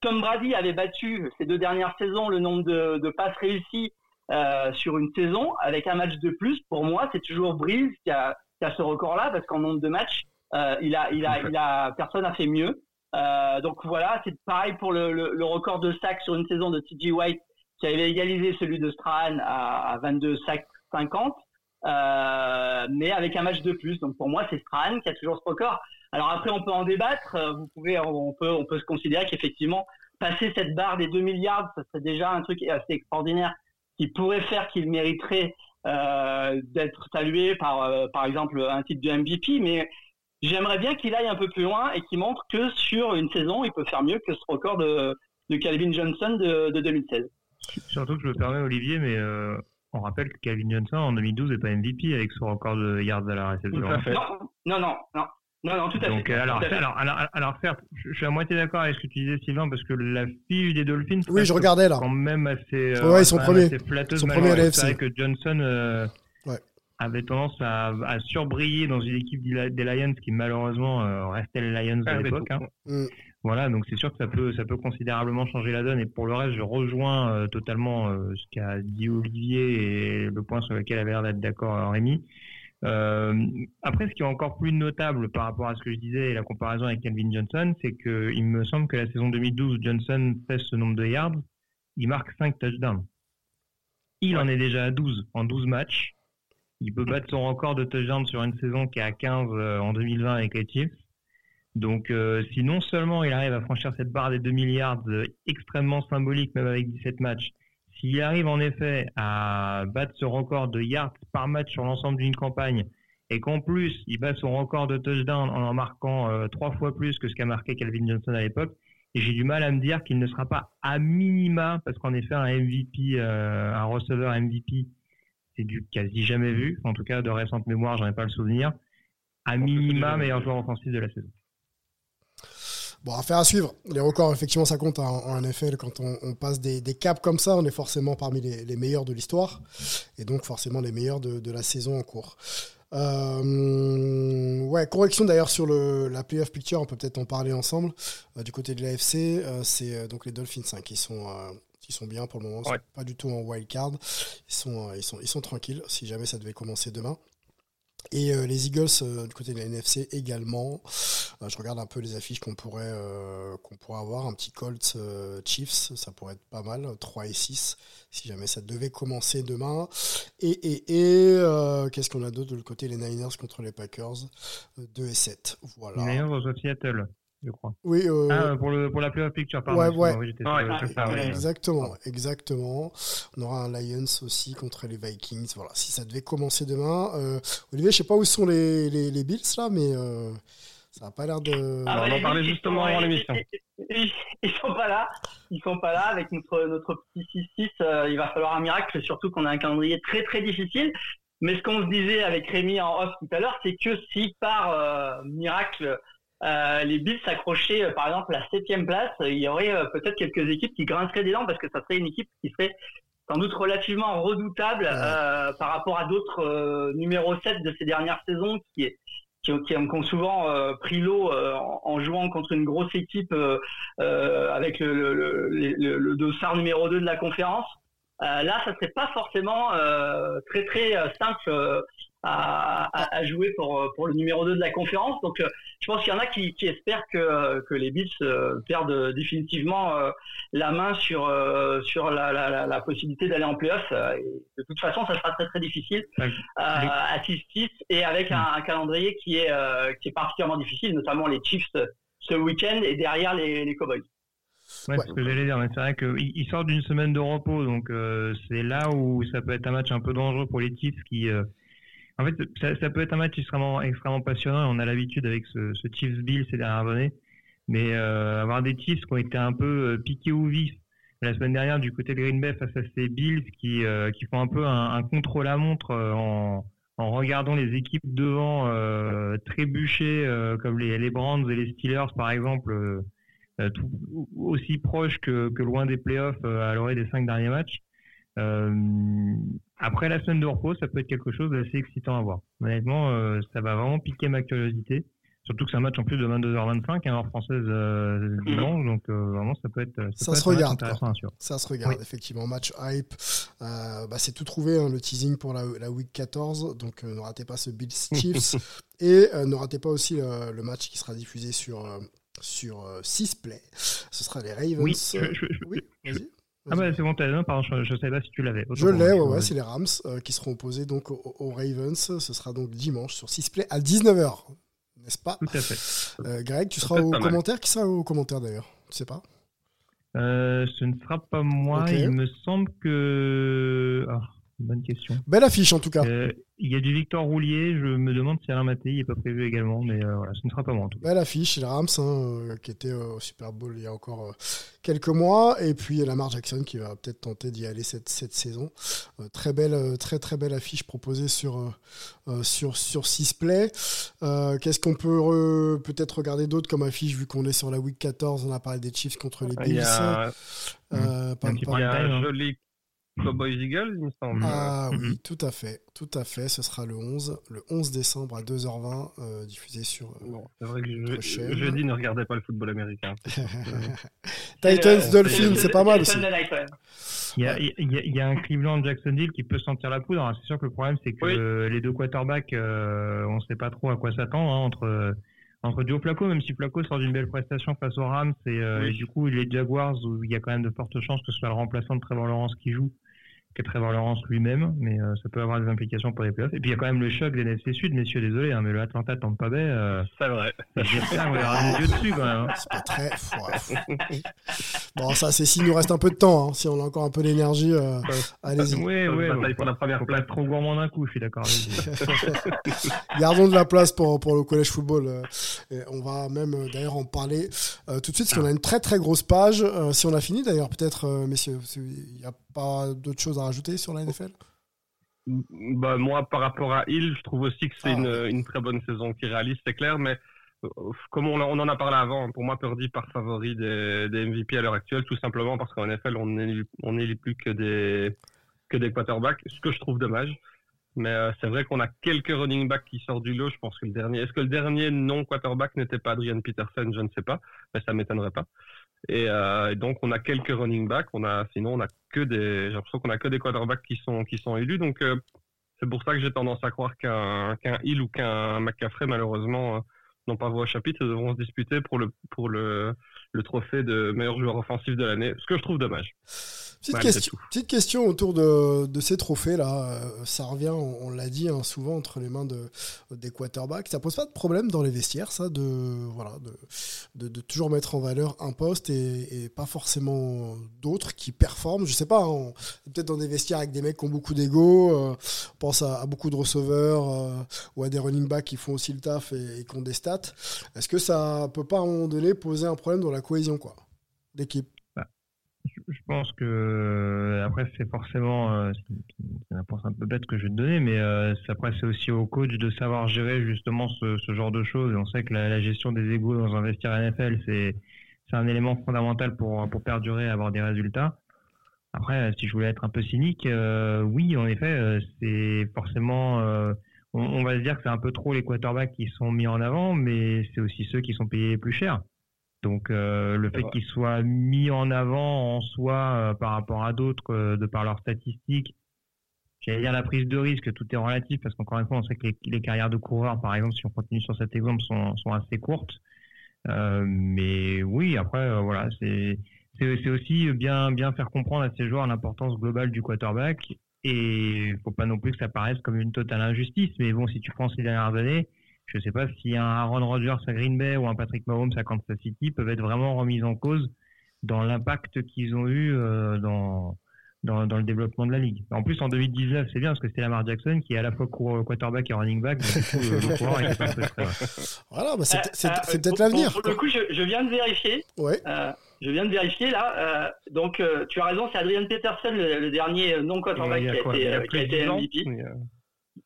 Tom Brady avait battu ces deux dernières saisons le nombre de, de passes réussies euh, sur une saison avec un match de plus. Pour moi, c'est toujours Breeze qui a, qui a ce record-là parce qu'en nombre de matchs, euh, il a, il a, il a, personne n'a fait mieux. Euh, donc voilà, c'est pareil pour le, le, le record de sacs sur une saison de TJ White qui avait égalisé celui de Strahan à, à 22 sacs 50, euh, mais avec un match de plus. Donc pour moi, c'est Strahan qui a toujours ce record. Alors après, on peut en débattre. Euh, Vous pouvez, on peut, on peut se considérer qu'effectivement, passer cette barre des 2 milliards, ça serait déjà un truc assez extraordinaire qui pourrait faire qu'il mériterait euh, d'être salué par, euh, par exemple, un titre de MVP. Mais j'aimerais bien qu'il aille un peu plus loin et qu'il montre que sur une saison, il peut faire mieux que ce record de, de Calvin Johnson de, de 2016. Surtout que je me permets, Olivier, mais euh, on rappelle que Calvin Johnson en 2012 n'est pas MVP avec son record de yards à la réception. Fait. Non, non, non, non, non, tout à Donc, fait. euh, alors, Tout à fait. alors, alors, alors, certes, je je suis à moitié d'accord avec ce que tu disais, Sylvain, parce que la fiche des Dolphins Oui, je regardais là. quand même assez, euh, Ouais, ils sont premiers. Ils sont premiers à. C'est vrai que Johnson euh, Ouais. avait tendance à, à surbriller dans une équipe des Lions qui malheureusement euh, restait les Lions Ah, à mais l'époque. hein. Mm. Voilà, donc c'est sûr que ça peut, ça peut considérablement changer la donne. Et pour le reste, je rejoins euh, totalement euh, ce qu'a dit Olivier et le point sur lequel avait l'air d'être d'accord euh, Rémi. Euh, après, ce qui est encore plus notable par rapport à ce que je disais et la comparaison avec Calvin Johnson, c'est que il me semble que la saison 2012, Johnson fait ce nombre de yards, il marque 5 touchdowns. Il en est déjà à 12 en 12 matchs. Il peut battre son record de touchdowns sur une saison qui est à 15 euh, en 2020 avec les Chiefs. Donc, euh, si non seulement il arrive à franchir cette barre des 2 milliards euh, extrêmement symbolique, même avec 17 matchs, s'il arrive en effet à battre ce record de yards par match sur l'ensemble d'une campagne, et qu'en plus il bat son record de touchdown en en marquant euh, trois fois plus que ce qu'a marqué Calvin Johnson à l'époque, j'ai du mal à me dire qu'il ne sera pas à minima, parce qu'en effet un MVP, euh, un receveur MVP, c'est du quasi jamais vu, en tout cas de récente mémoire, j'en ai pas le souvenir, à minima meilleur joueur offensif de la saison. Bon, affaire à suivre. Les records, effectivement, ça compte hein, en, NFL. Quand on, on passe des, des caps comme ça, on est forcément parmi les, les meilleurs de l'histoire. Et donc, forcément, les meilleurs de, de la saison en cours. Euh, ouais, correction d'ailleurs sur le, la playoff picture, on peut peut-être en parler ensemble. Euh, du côté de l'AFC, euh, c'est donc les Dolphins hein, qui sont qui sont bien pour le moment, sont pas du tout en wild card. Ils sont ils sont ils sont tranquilles si jamais ça devait commencer demain. Et euh, les Eagles euh, du côté de la NFC également. Euh, je regarde un peu les affiches qu'on pourrait pourrait avoir. Un petit Colts Chiefs, ça pourrait être pas mal. 3 et 6 si jamais ça devait commencer demain. Et, et, et qu'est-ce qu'on a d'autre de l'autre côté? Les Niners contre les Packers, euh, 2 et 7. Voilà. Niners Seattle, je crois. Oui, euh, Ah, pour, le, pour la playoff picture, pardon. Ouais, ouais. oui, j'étais Ouais, sur- ouais, ça. Exactement, exactement. On aura un Lions aussi contre les Vikings. Voilà, si ça devait commencer demain. Euh, Olivier, je sais pas où sont les, les, les Bills là, mais euh, ça n'a pas l'air de. Ah, on en parlait justement avant l'émission. Ils, sont pas là. Ils sont pas là avec notre notre petit 6-6. euh, il va falloir un miracle, surtout qu'on a un calendrier très très difficile. Mais ce qu'on se disait avec Rémi en off tout à l'heure, c'est que si par euh, miracle euh, les Bills s'accrochaient euh, par exemple à la septième place, euh, il y aurait euh, peut-être quelques équipes qui grinceraient des dents parce que ça serait une équipe qui serait sans doute relativement redoutable euh, par rapport à d'autres euh, numéro 7 de ces dernières saisons qui est qui, ont- qui souvent pris l'eau en, en jouant contre une grosse équipe avec le, le, le, le- le dossard numéro 2 de la conférence. Là, ça serait pas forcément très très simple à, à, à jouer pour, euh, pour le numéro 2 de la conférence. Donc, euh, je pense qu'il y en a qui, qui espèrent que, euh, que les Bills euh, perdent définitivement euh, la main sur, sur la, la, la, la possibilité d'aller en playoff. De toute façon, ça sera très très difficile à 6-6 et avec un, un calendrier qui est, qui est particulièrement difficile, notamment les Chiefs ce week-end et derrière les, les Cowboys. Ouais, Ouais. c'est ce que j'allais dire, mais c'est vrai qu'ils ils sortent d'une semaine de repos, donc euh, c'est là où ça peut être un match un peu dangereux pour les Chiefs qui, euh, en fait, ça, peut être un match extrêmement, extrêmement passionnant on a l'habitude avec ce, Chiefs Bill ces dernières années, mais euh, avoir des Chiefs qui ont été un peu euh, piqués au vif la semaine dernière du côté de Green Bay face à ces Bills qui, euh, font un peu un, un contre-la-montre euh, en, en regardant les équipes devant trébucher comme les, les Browns et les Steelers par exemple. aussi proche que, que loin des playoffs à l'orée des cinq derniers matchs. Euh, après la semaine de repos, ça peut être quelque chose d'assez excitant à voir. Honnêtement, euh, ça va vraiment piquer ma curiosité. Surtout que c'est un match en plus de 22h25, à heure française euh, dimanche, donc euh, vraiment ça peut être, Ça peut se être un match regarde, suivre. Ça se regarde, Oui. effectivement. Match hype. Euh, bah, c'est tout trouvé, hein, le teasing pour la, la week 14. Donc, euh, ne ratez pas ce Bills Chiefs. et euh, ne ratez pas aussi le, le match qui sera diffusé sur, euh, sur euh, 6 Play. Ce sera les Ravens. Oui, je- je- je- Oui, vas-y. Ah bah c'est bon, t'as non, pardon, je, je savais pas si tu l'avais. Je l'ai, ouais, ouais, c'est les Rams euh, qui seront opposés donc aux, aux Ravens. Ce sera donc dimanche sur 6 Play à 19h. N'est-ce pas? Tout à fait. Euh, Greg, tu seras au commentaire? Qui sera au commentaire d'ailleurs? Tu sais pas? Euh, ce ne sera pas moi, il me semble que... Ah, bonne question. Belle affiche en tout cas. Euh, il y a du Victor Roulier, je me demande si Alain Maté il est pas prévu également, mais euh, voilà, ce ne sera pas moi en tout cas. Belle affiche, les Rams, hein, euh, qui était euh, au Super Bowl il y a encore euh, quelques mois. Et puis Lamar Jackson qui va peut-être tenter d'y aller cette, cette saison. Euh, très belle, euh, très très belle affiche proposée sur, sur, sur 6 play. Euh, Qu'est-ce qu'on peut re- peut-être regarder d'autre comme affiche vu qu'on est sur la week 14 On a parlé des Chiefs contre les Il Bills. y a, Euh, pam, Un petit pam. il y a Prime time, un hein. joli Cowboys Eagles, il me semble. Ah Mhm. oui, tout à fait, tout à fait. Ce sera le 11, le 11 décembre à 2h20, euh, diffusé sur euh, Bon, c'est vrai que je, Prochaine. jeudi ne regardez pas le football américain. Titans, Euh, Dolphins, c'est pas mal aussi. Il y a, il y a- il y a un Cleveland Jacksonville qui peut sentir la poudre. Alors, C'est sûr que le problème c'est que Oui. euh, les deux quarterbacks, euh, on ne sait pas trop à quoi s'attendre hein, entre entre Joe Flacco, même si Flacco sort d'une belle prestation face aux Rams et, euh, Oui. et du coup les Jaguars où il y a quand même de fortes chances que ce soit le remplaçant de Trevor Lawrence qui joue que Trevor Lawrence lui-même, mais euh, ça peut avoir des implications pour les playoffs. Et puis il y a quand même le choc des NFC Sud, messieurs, désolé, hein, mais le Atlanta Tampa Bay, euh, C'est vrai. j'espère qu'on verra des yeux dessus quand même. hein. C'est pas très. Bon, ça, c'est s'il nous reste un peu de temps. hein. Si on a encore un peu d'énergie, euh, allez-y. Oui, oui, bataille pour la première place. être trop gourmand d'un coup, je suis d'accord. Gardons de la place pour, pour le collège football. euh, et on va même d'ailleurs en parler euh, tout de suite, parce qu'on a une très très grosse page. Euh, si on a fini d'ailleurs, peut-être, euh, messieurs, il n'y a pas d'autres choses à rajouter sur la NFL Bah, moi, par rapport à Hill, je trouve aussi que c'est Ah. une, une très bonne saison qu'il réalise, c'est clair, mais euh, comme on, en- on en a parlé avant, pour moi, Purdy par favori des, des MVP à l'heure actuelle, tout simplement parce qu'en NFL, on n'élit on n'élit plus que des, que des quarterbacks, ce que je trouve dommage. Mais euh, c'est vrai qu'on a quelques running backs qui sortent du lot. Je pense que le dernier, est-ce que le dernier non quarterback n'était pas Adrian Peterson? Je ne sais pas, mais ça m'étonnerait pas. Et, euh, et donc on a quelques running backs. On a, sinon on a que des, j'ai l'impression qu'on a que des quarterbacks qui sont qui sont élus. Donc euh, c'est pour ça que j'ai tendance à croire qu'un qu'un Hill ou qu'un McCaffrey malheureusement euh, n'ont pas voix au chapitre. Ils devront se disputer pour le pour le le trophée de meilleur joueur offensif de l'année. Ce que je trouve dommage. Petite, question, tout. petite question autour de, de ces trophées-là. Euh, ça revient, on, on l'a dit hein, souvent, entre les mains de, des quarterbacks. Ça pose pas de problème dans les vestiaires, ça, de, voilà, de, de, de toujours mettre en valeur un poste et, et pas forcément d'autres qui performent. Je sais pas, hein, peut-être dans des vestiaires avec des mecs qui ont beaucoup d'ego. euh, on pense à, à beaucoup de receveurs euh, ou à des running backs qui font aussi le taf et, et qui ont des stats. Est-ce que ça peut pas à un moment donné poser un problème dans la cohésion quoi? D'équipe Je pense que euh, après c'est forcément euh, c'est une réponse un peu bête que je vais te donner, mais euh, après c'est aussi au coach de savoir gérer justement ce, genre de choses. On sait que la, gestion des égos dans un vestiaire NFL c'est un élément fondamental pour perdurer et avoir des résultats. Après, si je voulais être un peu cynique, oui, en effet, c'est forcément on, on va se dire que c'est un peu trop les quarterbacks qui sont mis en avant, mais c'est aussi ceux qui sont payés plus cher. Donc euh, le fait qu'ils soient mis en avant en soi euh, par rapport à d'autres, euh, de par leurs statistiques, j'allais dire la prise de risque, tout est relatif parce qu'encore une fois, on sait que les, les carrières de coureurs, par exemple, si on continue sur cet exemple, sont, sont assez courtes. Mais oui, après, voilà, c'est aussi bien bien faire comprendre à ces joueurs l'importance globale du quarterback et faut pas non plus que ça paraisse comme une totale injustice. Mais bon, si tu prends ces dernières années, je sais pas si un Aaron Rodgers à Green Bay ou un Patrick Mahomes à Kansas City peuvent être vraiment remis en cause dans l'impact qu'ils ont eu euh, dans, dans dans le développement de la ligue. En plus, en 2019, c'est bien parce que c'était Lamar Jackson qui est à la fois coureur- quarterback et running back. Du coup, le, coureur pas. Voilà, bah, c'est Euh, euh, peut-être l'avenir. Pour, pour le coup, je, je viens de vérifier. Ouais. Euh, je viens de vérifier là. euh, donc, euh, tu as raison, c'est Adrian Peterson, le, le dernier non quarterback qui a été, qui a été 10 ans MVP.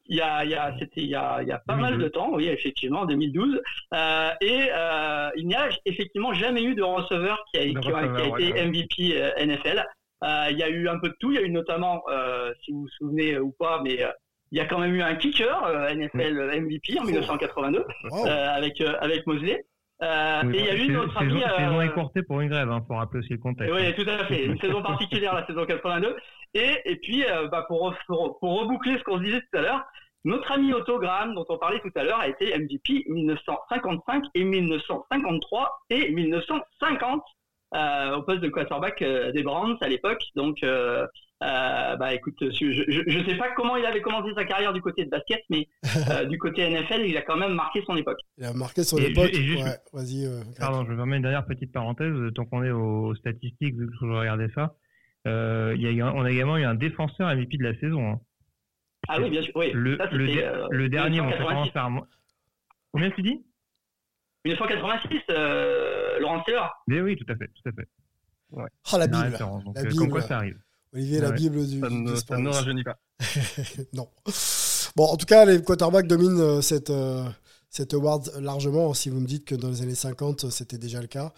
Il y a, il y a, c'était il y a, il y a pas mal 2002. de temps, oui, effectivement, en 2012. Euh, et euh, il n'y a effectivement jamais eu de receveur qui a, De qui a- qui a receveur, été ouais. MVP euh, NFL. Il y a eu un peu de tout. Il y a eu notamment, si vous vous souvenez ou pas, mais il y a quand même eu un kicker NFL MVP en 1982 Wow. euh, avec avec Mosley. Euh, Oui, et il y a eu saison- notre ami. saison, saison euh, écourtée pour une grève, hein, faut rappeler aussi le contexte. oui, tout à fait. Une saison particulière, la saison 82. Et, et puis, euh, bah, pour, re- pour, pour reboucler ce qu'on se disait tout à l'heure, notre ami Otto Graham, dont on parlait tout à l'heure, a été MVP 1955 et 1953 et 1950 euh, au poste de quarterback euh, des Browns à l'époque. Donc, euh, euh, bah écoute, je ne sais pas comment il avait commencé sa carrière du côté de basket, mais euh, du côté NFL, il a quand même marqué son époque. Il a marqué son Et époque. juste- Ouais, vas-y. euh, Pardon, je me permets une dernière petite parenthèse, tant qu'on est aux statistiques, vu que je regardais ça. Euh, il y a, eu un- on a également eu un défenseur MVP de la saison. hein. Ah oui, bien sûr. Oui, Le, Ça, le, c'était, de- euh, le dernier, on fait 1986. vraiment faire. mo- Combien tu dis? 1986, euh, Laurent Taylor. Mais oui, tout à fait, tout à fait. Oh, la Bible. donc, La Bible. Comme quoi ça arrive. Olivier, la. Bible du, ça ne, ça ne rajeunit pas. non. Bon, en tout cas, les quarterbacks dominent euh, cette, euh, cette award largement. Si vous me dites que dans les années 50, c'était déjà le cas.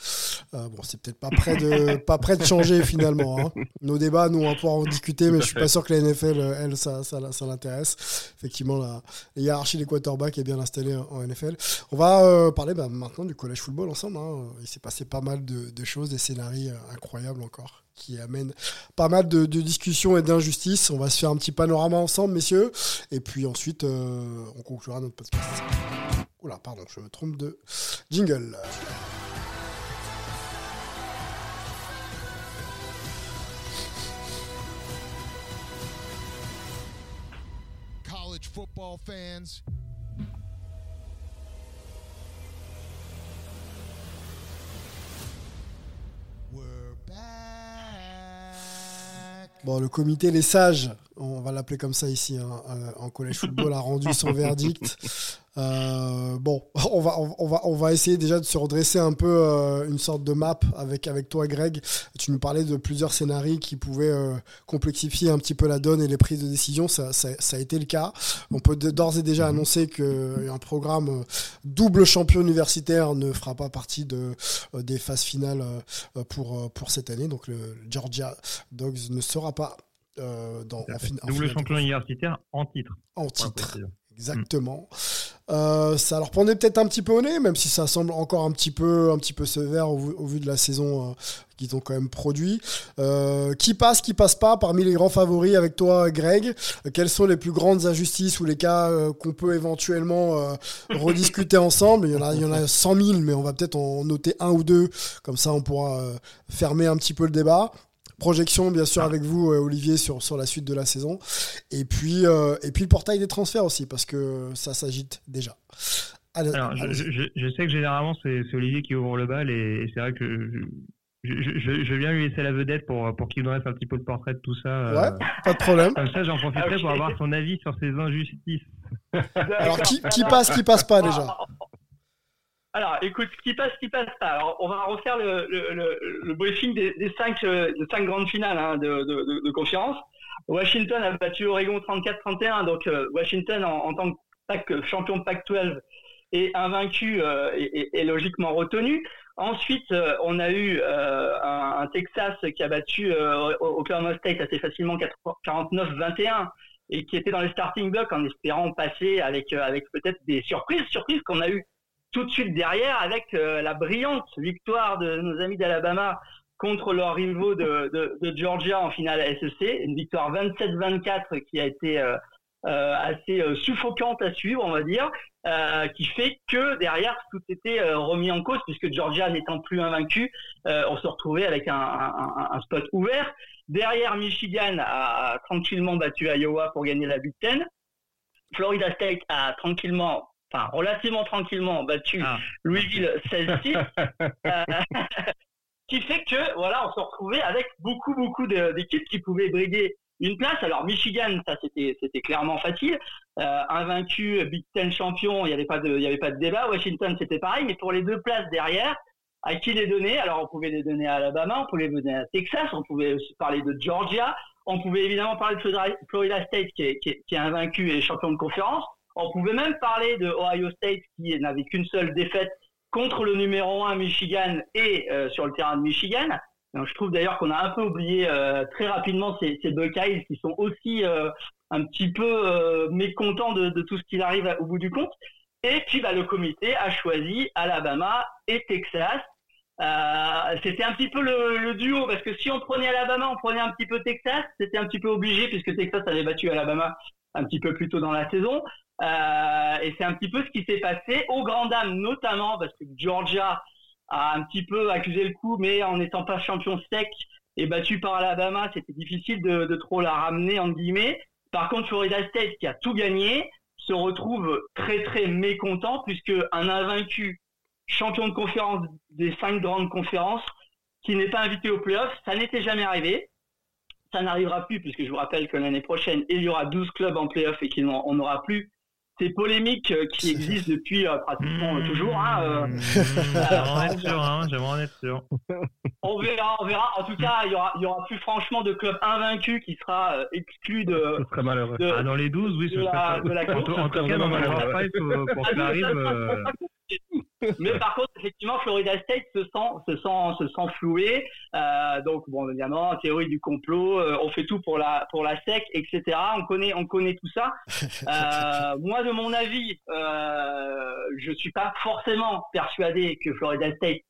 Euh, bon, c'est peut-être pas prêt de, pas prêt de changer finalement. hein. Nos débats, nous, on va pouvoir en discuter, mais je suis pas sûr que la NFL, euh, elle, ça, ça, ça l'intéresse. Effectivement, la, la hiérarchie des quarterbacks est bien installée en NFL. On va euh, parler bah, maintenant du collège football ensemble. hein. Il s'est passé pas mal de, de choses, des scénarios incroyables encore, qui amènent pas mal de, de discussions et d'injustices. On va se faire un petit panorama ensemble, messieurs. Et puis ensuite, euh, on conclura notre podcast. Oula, pardon, je me trompe de jingle. College football fans, we're back. Bon, le comité Les Sages, on va l'appeler comme ça ici, hein, euh, en collège football, a rendu son verdict. Euh, bon, on va, on, va, on va essayer déjà de se redresser un peu euh, une sorte de map avec, avec toi, Greg. Tu nous parlais de plusieurs scénarios qui pouvaient euh, complexifier un petit peu la donne et les prises de décision. Ça, ça, ça a été le cas. On peut d'ores et déjà annoncer qu'un programme euh, double champion universitaire ne fera pas partie de, euh, des phases finales euh, pour, euh, pour cette année. Donc le Georgia Dogs ne sera pas euh, dans, en, fin- Double champion universitaire en titre. en titre. Préciser. Exactement. Euh, ça leur prendrait peut-être un petit peu au nez, même si ça semble encore un petit peu, un petit peu sévère au, vu- au vu de la saison euh, qu'ils ont quand même produit. Euh, qui passe, qui passe pas parmi les grands favoris avec toi, Greg Quelles sont les plus grandes injustices ou les cas euh, qu'on peut éventuellement rediscuter ensemble? Il y, en a, il y en a 100 000, mais on va peut-être en noter un ou deux, comme ça on pourra fermer un petit peu le débat. Projection, bien sûr, avec vous, euh, Olivier, sur, sur la suite de la saison. Et puis, euh, et puis le portail des transferts aussi, parce que ça s'agite déjà. Allez, Alors, je, allez-y. je, je sais que généralement, c'est Olivier qui ouvre le bal et, et c'est vrai que je, je, je, je viens lui laisser la vedette pour, pour qu'il nous dresse un petit peu le portrait de tout ça. euh, Ouais, pas de problème. Comme ça, j'en profiterai Ah, pour avoir son avis sur ces injustices. Alors, qui, qui passe, qui passe pas déjà Alors, écoute, ce qui passe, ce qui passe pas. Alors, on va refaire le, le, le, le briefing des, des cinq, euh, des cinq grandes finales hein, de, de, de, de conférence. Washington a battu Oregon 34-31, donc euh, Washington en, en tant que Pac- champion de Pac-12 et invaincu euh, est, est- est logiquement retenu. Ensuite, euh, on a eu euh, un, un Texas qui a battu euh, Oklahoma State assez facilement 49-21 et et qui étaient dans les starting blocks en espérant passer avec avec peut-être des surprises, surprises qu'on a eu tout de suite derrière avec euh, la brillante victoire de nos amis d'Alabama contre leurs rivaux de, de, Georgia en finale SEC, une victoire 27-24 qui a été euh, euh, assez suffocante à suivre, on va dire, qui fait que derrière tout était remis en cause puisque Georgia n'étant plus invaincu, on se retrouvait avec un, un- spot ouvert. Derrière, Michigan a tranquillement battu Iowa pour gagner la Big Ten. Florida State a tranquillement, enfin relativement tranquillement battu Ah. Louisville 16-6. Euh, qui fait que voilà, on se retrouvait avec beaucoup beaucoup d'équipes qui pouvaient briguer une place. Alors Michigan, ça c'était c'était clairement facile. Euh, invaincu, Big Ten champion, il n'y avait pas de il y avait pas de débat. Washington c'était pareil, mais pour les deux places derrière, à qui les donner? Alors on pouvait les donner à Alabama, on pouvait les donner à Texas, on pouvait aussi parler de Georgia, on pouvait évidemment parler de Florida- Florida State qui est, qui est, qui est invaincu et champion de conférence. On pouvait même parler de Ohio State qui n'avait qu'une seule défaite contre le numéro 1 Michigan et euh, sur le terrain de Michigan. Je trouve d'ailleurs qu'on a un peu oublié euh, très rapidement ces, ces Buckeyes qui sont aussi euh, un petit peu euh, mécontents de, de tout ce qu'il arrive au bout du compte. Et puis bah, le comité a choisi Alabama et Texas. Euh, c'était un petit peu le, le duo parce que si on prenait Alabama, on prenait un petit peu Texas. C'était un petit peu obligé puisque Texas avait battu Alabama un petit peu plus tôt dans la saison. Euh, et c'est un petit peu ce qui s'est passé aux grandes dames, notamment parce que Georgia a un petit peu accusé le coup, mais en n'étant pas champion sec et battu par Alabama, c'était difficile de, trop la ramener en guillemets. Par contre, Florida State, qui a tout gagné, se retrouve très très mécontent puisque un invaincu champion de conférence des cinq grandes conférences qui n'est pas invité aux playoffs, ça n'était jamais arrivé. Ça n'arrivera plus puisque je vous rappelle que l'année prochaine, il y aura 12 clubs en playoffs et qu'on n'aura plus ces polémiques euh, qui existent depuis euh, pratiquement euh, toujours. hein, euh, Mmh, J'aimerais en être sûr, hein, j'aimerais en être sûr. on verra, on verra. En tout cas, il y aura, y aura plus franchement de club invaincu qui sera euh, exclu de, Ce serait malheureux. de, Ah, dans les 12, oui, ce serait la- ça. de la En, tout- en tout cas, vraiment draft pipe, euh, pour Ah, que ça arrive, Mais par contre, effectivement, Florida State se sent, se sent, se sent floué. Euh, donc, bon, évidemment, théorie du complot, euh, on fait tout pour la, pour la SEC, etc. On connaît, on connaît tout ça. Euh, moi, de mon avis, je suis pas forcément persuadé que Florida State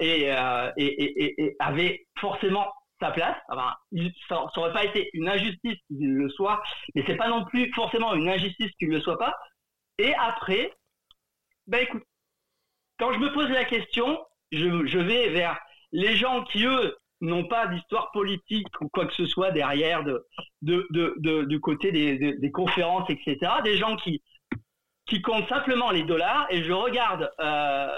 et, et, et, et- et avait forcément sa place. Enfin, ça, ça aurait pas été une injustice qu'il le soit, mais c'est pas non plus forcément une injustice qu'il le soit pas. Et après, ben écoute, quand je me pose la question, je, je vais vers les gens qui, eux, n'ont pas d'histoire politique ou quoi que ce soit derrière de, de, de, de- du côté des, des, des conférences, etc. Des gens qui, qui comptent simplement les dollars et je regarde euh,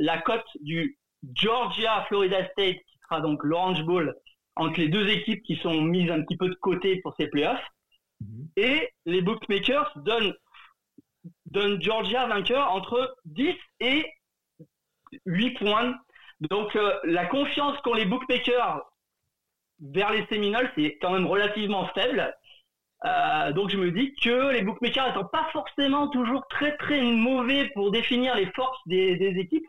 la cote du Georgia Florida State qui sera donc l'Orange Bowl entre les deux équipes qui sont mises un petit peu de côté pour ces playoffs et les bookmakers donnent donnent Georgia vainqueur entre 10 et 8 points. Donc euh, la confiance qu'ont les bookmakers vers les Seminoles, c'est quand même relativement faible. Euh, donc je me dis que les bookmakers n'étant pas forcément toujours très très mauvais pour définir les forces des, des équipes,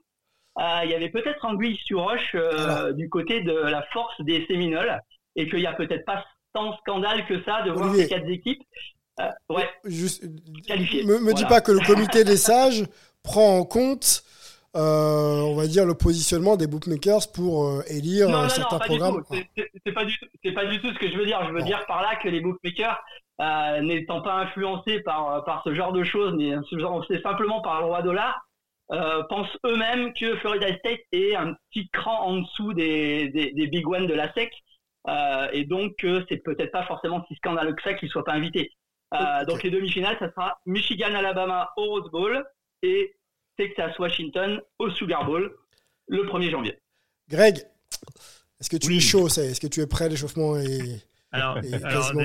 euh, il y avait peut-être anguille sur roche euh, du côté de la force des Seminoles et qu'il n'y a peut-être pas tant scandale que ça de voir ces quatre équipes. Ouais, Juste, me, me dis pas que le comité des sages prend en compte, euh, on va dire, le positionnement des bookmakers pour euh, élire non, euh, non, certains non, pas du programmes. C'est- pas du tout. C'est pas du tout ce que je veux dire. Je veux dire par là que les bookmakers, euh, n'étant pas influencés par par ce genre de choses, mais simplement par le roi dollar, pensent eux-mêmes que Florida State est un petit cran en dessous des des, des big one de la SEC, et donc que c'est peut-être pas forcément si scandaleux que ça qu'ils soient pas invités. Donc les demi-finales, ça sera Michigan-Alabama au Rose Bowl et Texas-Washington au Sugar Bowl le 1er janvier. Greg, est-ce que tu Oui. es chaud est Est-ce que tu es prêt l'échauffement et... Alors,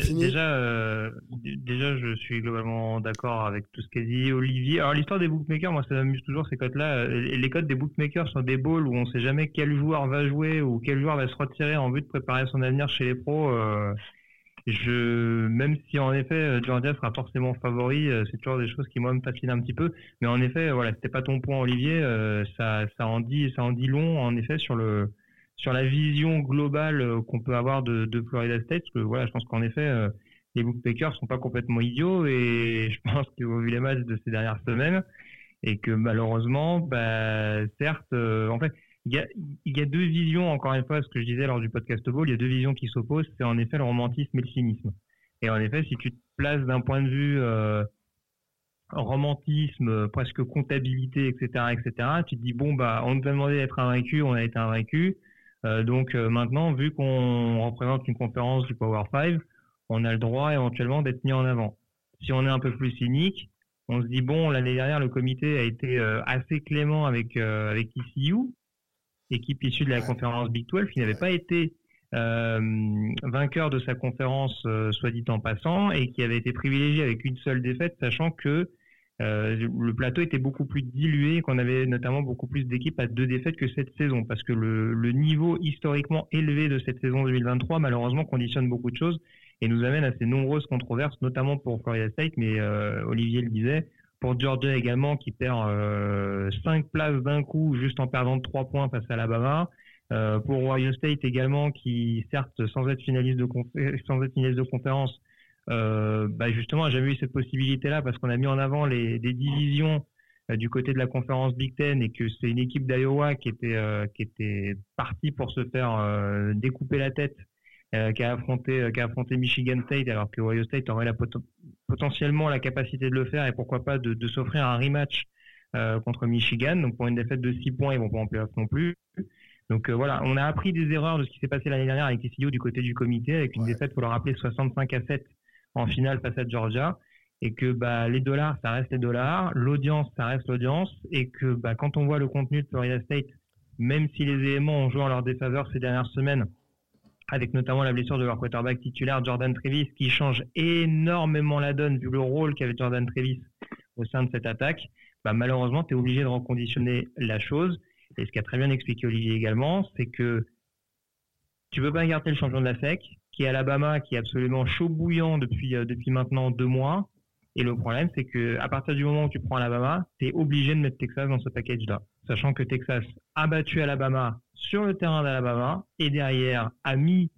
fini. déjà, euh, déjà, je suis globalement d'accord avec tout ce qu'a dit Olivier. Alors, l'histoire des bookmakers, moi, ça m'amuse toujours ces codes-là. Euh, Les codes des bookmakers sont des balls où on sait jamais quel joueur va jouer ou quel joueur va se retirer en vue de préparer son avenir chez les pros. euh, je, même si en effet euh, Georgia sera forcément favori, euh, c'est toujours des choses qui moi me fascinent un petit peu. Mais en effet, voilà, c'était pas ton point, Olivier. euh, ça, en dit, ça en dit long, en effet, sur le sur la vision globale qu'on peut avoir de, de Florida State. Parce que voilà, je pense qu'en effet, les bookmakers sont pas complètement idiots et je pense qu'ils ont vu les matchs de ces dernières semaines et que malheureusement, bah, certes, en fait, il y, a, deux visions, encore une fois, ce que je disais lors du podcast Ball, il y a deux visions qui s'opposent, c'est en effet le romantisme et le cynisme. Et en effet, si tu te places d'un point de vue euh, romantisme, presque comptabilité, etc., etc., tu te dis bon bah on nous a demandé d'être invaincu, on a été invaincu. Euh, donc euh, maintenant, vu qu'on représente une conférence du Power 5, on a le droit éventuellement d'être mis en avant. Si on est un peu plus cynique, on se dit bon l'année dernière le comité a été euh, assez clément avec avec équipe issue de la Ouais. conférence Big 12, qui n'avait Ouais. pas été euh, vainqueur de sa conférence, euh, soit dit en passant, et qui avait été privilégié avec une seule défaite, sachant que euh, le plateau était beaucoup plus dilué, qu'on avait notamment beaucoup plus d'équipes à deux défaites que cette saison, parce que le, le niveau historiquement élevé de cette saison 2023, malheureusement, conditionne beaucoup de choses et nous amène à ces nombreuses controverses, notamment pour Florida State, mais Olivier le disait, pour Georgia également, qui perd euh, cinq places d'un coup, juste en perdant de trois points face à Alabama. Euh, pour Ohio State également, qui certes, sans être finaliste de, confé- sans être finaliste de conférence, euh, bah justement, a jamais eu cette possibilité-là parce qu'on a mis en avant les, des divisions euh, du côté de la conférence Big Ten et que c'est une équipe d'Iowa qui était euh, qui était partie pour se faire euh, découper la tête, euh, qui a affronté euh, qui a affronté Michigan State alors que Ohio State aurait la pot- potentiellement la capacité de le faire et pourquoi pas de, de s'offrir un rematch euh, contre Michigan. Donc pour une défaite de 6 points, ils vont pas en playoff non plus. Donc voilà, on a appris des erreurs de ce qui s'est passé l'année dernière avec les CEO du côté du comité, avec une Ouais. défaite, faut le rappeler, 65 à 7 en finale face à Georgia, et que bah, les dollars, ça reste les dollars, l'audience, ça reste l'audience, et que bah, quand on voit le contenu de Florida State, même si les éléments ont joué en leur défaveur ces dernières semaines, avec notamment la blessure de leur quarterback titulaire Jordan Trevis, qui change énormément la donne vu le rôle qu'avait Jordan Trevis au sein de cette attaque, bah, malheureusement, tu es obligé de reconditionner la chose. Et ce qu'a très bien expliqué Olivier également, c'est que tu peux pas garder le champion de la SEC, qui est Alabama, qui est absolument chaud bouillant depuis, euh, depuis maintenant deux mois. Et le problème, c'est que à partir du moment où tu prends Alabama, tu es obligé de mettre Texas dans ce package-là. Sachant que Texas a battu Alabama sur le terrain d'Alabama et derrière a mis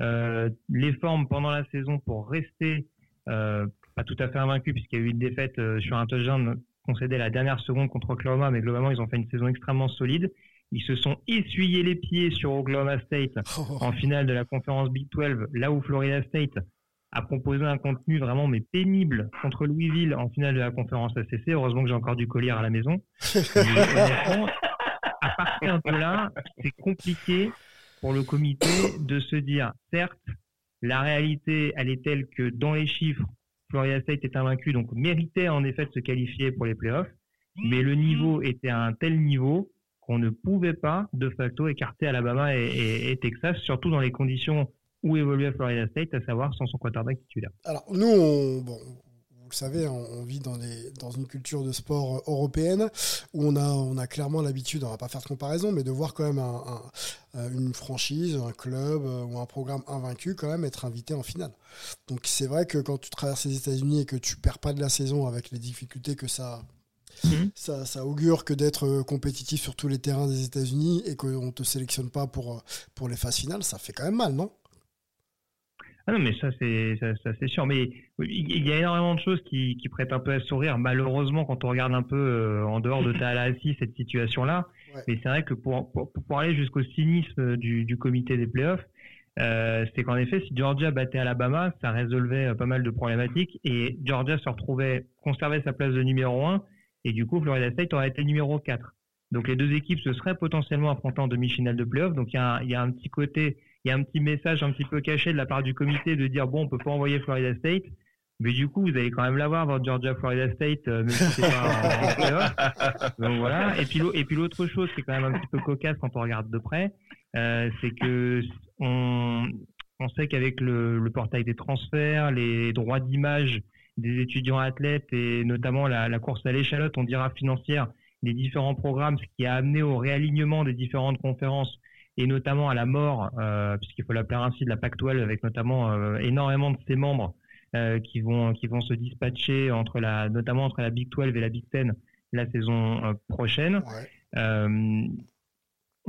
euh, les formes pendant la saison pour rester euh, pas tout à fait invaincu puisqu'il y a eu une défaite euh, sur un touchdown concédé la dernière seconde contre Oklahoma, mais globalement ils ont fait une saison extrêmement solide. Ils se sont essuyés les pieds sur Oklahoma State en finale de la conférence Big 12, là où Florida State a proposé un contenu vraiment mais pénible contre Louisville en finale de la conférence ACC. Heureusement que j'ai encore du collier à la maison. À partir de là, c'est compliqué pour le comité de se dire, certes, la réalité, elle est telle que dans les chiffres, Florida State est invaincu, donc méritait en effet de se qualifier pour les playoffs, mais le niveau était à un tel niveau qu'on ne pouvait pas de facto écarter Alabama et Texas, surtout dans les conditions où évoluait Florida State, à savoir sans son quarterback titulaire. Alors, nous, on, bon, vous le savez, on, vit dans, une culture de sport européenne où on a, on a clairement l'habitude, on va pas faire de comparaison, mais de voir quand même un- un- euh, une franchise, un club euh, ou un programme invaincu quand même être invité en finale. Donc, c'est vrai que quand tu traverses les États-Unis et que tu perds pas de la saison avec les difficultés que ça, Mhm. ça, ça augure que d'être euh, compétitif sur tous les terrains des États-Unis et qu'on te sélectionne pas pour, pour les phases finales, ça fait quand même mal, non? Ah non, mais ça, c'est ça, ça, c'est sûr. Mais il y a énormément de choses qui, qui prêtent un peu à sourire, malheureusement, quand on regarde un peu euh, en dehors de Tallahassee cette situation-là. Ouais. Mais c'est vrai que pour, pour, pour aller jusqu'au cynisme du, du comité des playoffs, euh, c'est qu'en effet, si Georgia battait Alabama, ça résolvait euh, pas mal de problématiques et Georgia se retrouvait, conservait sa place de numéro 1 et du coup, Florida State aurait été numéro 4. Donc les deux équipes se seraient potentiellement affrontées en demi-finale de playoffs. Donc il y, a un, il y a un petit côté, il y a un petit message un petit peu caché de la part du comité de dire bon, on peut pas envoyer Florida State, mais du coup, vous allez quand même l'avoir, votre Georgia Florida State, euh, même si c'est pas en. Donc voilà. Et puis l'au- et puis l'autre chose qui est quand même un petit peu cocasse quand on regarde de près, euh, c'est que on, on sait qu'avec le, le portail des transferts, les droits d'image des étudiants athlètes et notamment la, la course à l'échalote, on dira financière, des différents programmes, ce qui a amené au réalignement des différentes conférences et notamment à la mort, euh, puisqu'il faut l'appeler ainsi, de la Pac-12 avec notamment euh, énormément de ses membres euh, qui vont qui vont se dispatcher entre la notamment entre la Big 12 et la Big 10 la saison prochaine. Ouais.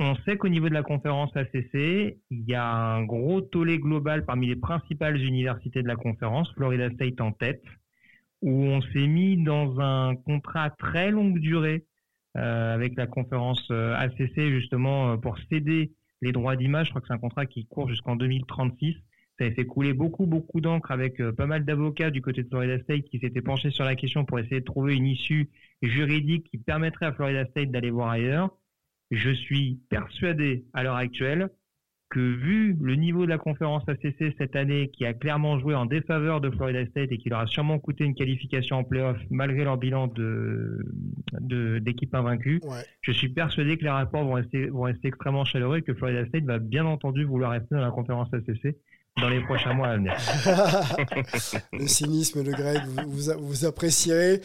On sait qu'au niveau de la conférence ACC, il y a un gros tollé global parmi les principales universités de la conférence, Florida State en tête, où on s'est mis dans un contrat très longue durée avec la conférence euh, ACC justement euh, pour céder les droits d'image. Je crois que c'est un contrat qui court jusqu'en 2036. Ça a fait couler beaucoup, beaucoup d'encre avec euh, pas mal d'avocats du côté de Florida State qui s'étaient penchés sur la question pour essayer de trouver une issue juridique qui permettrait à Florida State d'aller voir ailleurs. Je suis persuadé à l'heure actuelle que vu le niveau de la conférence ACC cette année, qui a clairement joué en défaveur de Florida State et qui leur a sûrement coûté une qualification en playoff malgré leur bilan de de- d'équipe invaincue, Ouais. je suis persuadé que les rapports vont rester, vont rester extrêmement chaleureux et que Florida State va bien entendu vouloir rester dans la conférence ACC dans les prochains mois à venir. le cynisme de Greg, vous, vous, apprécierez.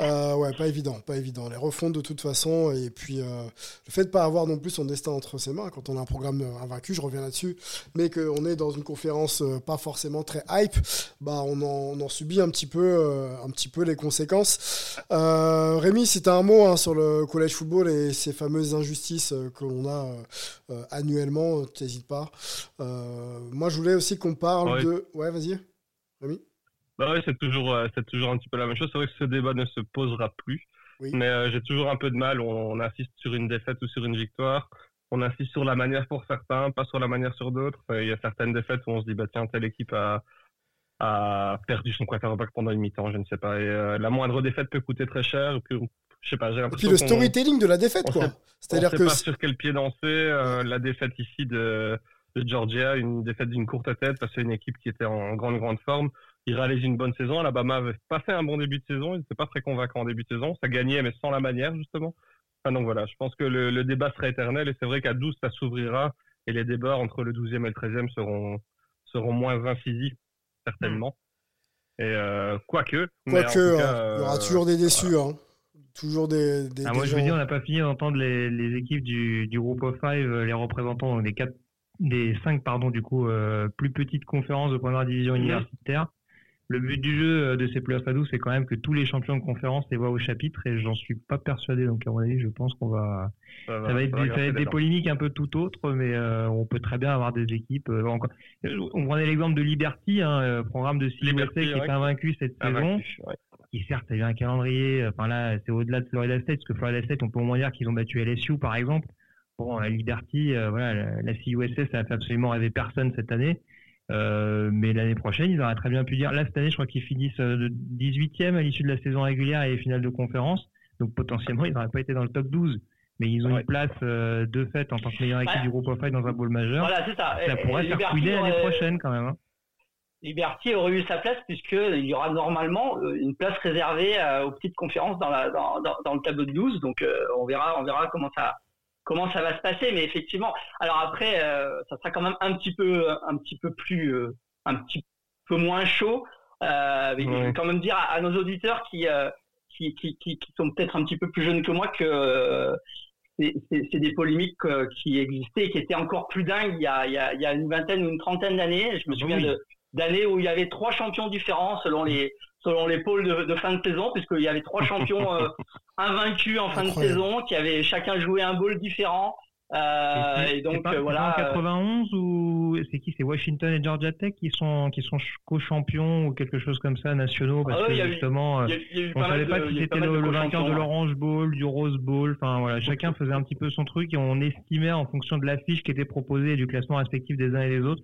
Euh, ouais, pas évident, pas évident. Les refontes de toute façon, et puis euh, le fait de pas avoir non plus son destin entre ses mains quand on a un programme invaincu, je reviens là-dessus, mais qu'on est dans une conférence euh, pas forcément très hype, bah on en, subit un petit peu, euh, un petit peu les conséquences. Rémi, si t'as un mot hein, sur le collège football et ces fameuses injustices que l'on a annuellement, t'hésites pas. Moi, je voulais aussi qu'on parle Ouais. de. Ouais, vas-y. Rémi. Bah ouais, c'est toujours, euh, c'est toujours un petit peu la même chose. C'est vrai que ce débat ne se posera plus. Oui. Mais euh, j'ai toujours un peu de mal. On, on insiste sur une défaite ou sur une victoire. On insiste sur la manière pour certains, pas sur la manière sur d'autres. Euh, Il y a certaines défaites où on se dit, bah tiens, telle équipe a, a perdu son quarterback pendant une mi-temps, je ne sais pas. Et euh, la moindre défaite peut coûter très cher. Et puis, je sais pas, j'ai Et puis le storytelling de la défaite, quoi. C'est-à-dire que. pas sur quel pied danser. euh, la défaite ici de, de Georgia, une défaite d'une courte tête parce que c'est une équipe qui était en grande, grande forme. Ils réalisent une bonne saison. Alabama avait pas fait un bon début de saison. Il n'était pas très convaincant en début de saison. Ça gagnait, mais sans la manière, justement. Enfin, donc voilà, je pense que le, le débat sera éternel et c'est vrai qu'à 12, ça s'ouvrira et les débats entre le 12e et le 13e seront, seront moins incisifs, certainement. Et euh, quoique. Quoique, hein, il y aura euh, toujours des déçus. Hein. Toujours des, des, Ah, des moi, je gens- veux dire, on n'a pas fini d'entendre les, les équipes du, du groupe of five, euh, les représentants donc des quatre, des cinq, pardon, du coup, euh, plus petites conférences de première division Mhm. universitaire. Le but du jeu euh, de ces playoffs à 12, c'est quand même que tous les champions de conférence les voient au chapitre et j'en suis pas persuadé. Donc, à mon avis, je pense qu'on va, ça va- ça va être, ça va des, ça va grincer être des des dents. polémiques un peu tout autres, mais euh, on peut très bien avoir des équipes. euh, encore- On prenait l'exemple de Liberty, hein, programme de Liberty, qui ouais. était invaincu cette saison ouais. qui certes a eu un calendrier, enfin là c'est au-delà de Florida State, parce que Florida State on peut au moins dire qu'ils ont battu LSU par exemple. Bon, la Liberty, euh, voilà, la, la CUSA ça a fait absolument rêver personne cette année. Euh, mais l'année prochaine, ils auraient très bien pu dire, là cette année je crois qu'ils finissent euh, 18e à l'issue de la saison régulière et finale de conférence, donc potentiellement ils n'auraient pas été dans le top 12. Mais ils ont Ouais. une place euh, de fait en tant que meilleure équipe Ouais. du groupe of five dans un bowl majeur. Voilà, c'est ça. Ça pourrait et faire l'année prochaine quand même. hein. Liberty aurait eu sa place puisqu'il y aura normalement euh, une place réservée euh, aux petites conférences dans, la, dans, dans, dans le tableau de 12. Donc euh, on verra, on verra comment ça, comment ça va se passer. Mais effectivement, alors après, euh, ça sera quand même un petit peu, un petit peu plus, euh, un petit peu moins chaud. Euh, mais je vais quand même dire à, à nos auditeurs qui, qui, qui, qui, qui sont peut-être un petit peu plus jeunes que moi que c'est- des polémiques qui existaient et qui étaient encore plus dingues il y a, il y a, il y a une vingtaine ou une trentaine d'années. Je me Ah bah souviens oui. d'années où il y avait trois champions différents selon les selon les pôles de, de fin de saison, puisqu'il y avait trois champions euh, invaincus en fin de saison, qui avaient chacun joué un bowl différent. Euh, c'est- et donc pas- euh, c'est voilà. pas en euh, 91 ou c'est qui C'est Washington et Georgia Tech qui sont qui sont ch- co-champions ou quelque chose comme ça nationaux parce Ah ouais, que y eu- justement y a- y a eu on mal savait pas de- y eu c'était le, vainqueur de co-champions, l'Orange Bowl, du Rose Bowl. Enfin voilà, chacun faisait un petit peu son truc et on estimait en fonction de l'affiche qui était proposée et du classement respectif des uns et des autres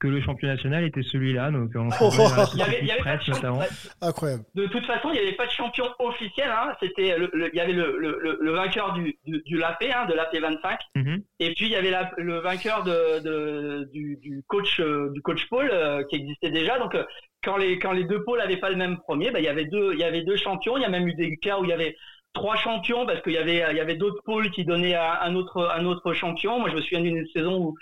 que le champion national était celui-là. Donc on Oh, Il y avait, il y avait pas de notamment. Incroyable. De toute façon, il n'y avait pas de champion officiel. Hein. C'était le, le- il y avait le, le, le- le vainqueur du, du, du LAP, hein, de l'AP 25, Mhm. et puis il y avait la- le vainqueur de, de- du, du coach euh, du coach Paul euh, qui existait déjà. Donc euh, quand les quand les deux pôles n'avaient pas le même premier, bah, il y avait deux il y avait deux champions. Il y a même eu des cas où il y avait trois champions parce qu'il y avait il y avait d'autres pôles qui donnaient un, un autre un autre champion. Moi, je me souviens d'une saison où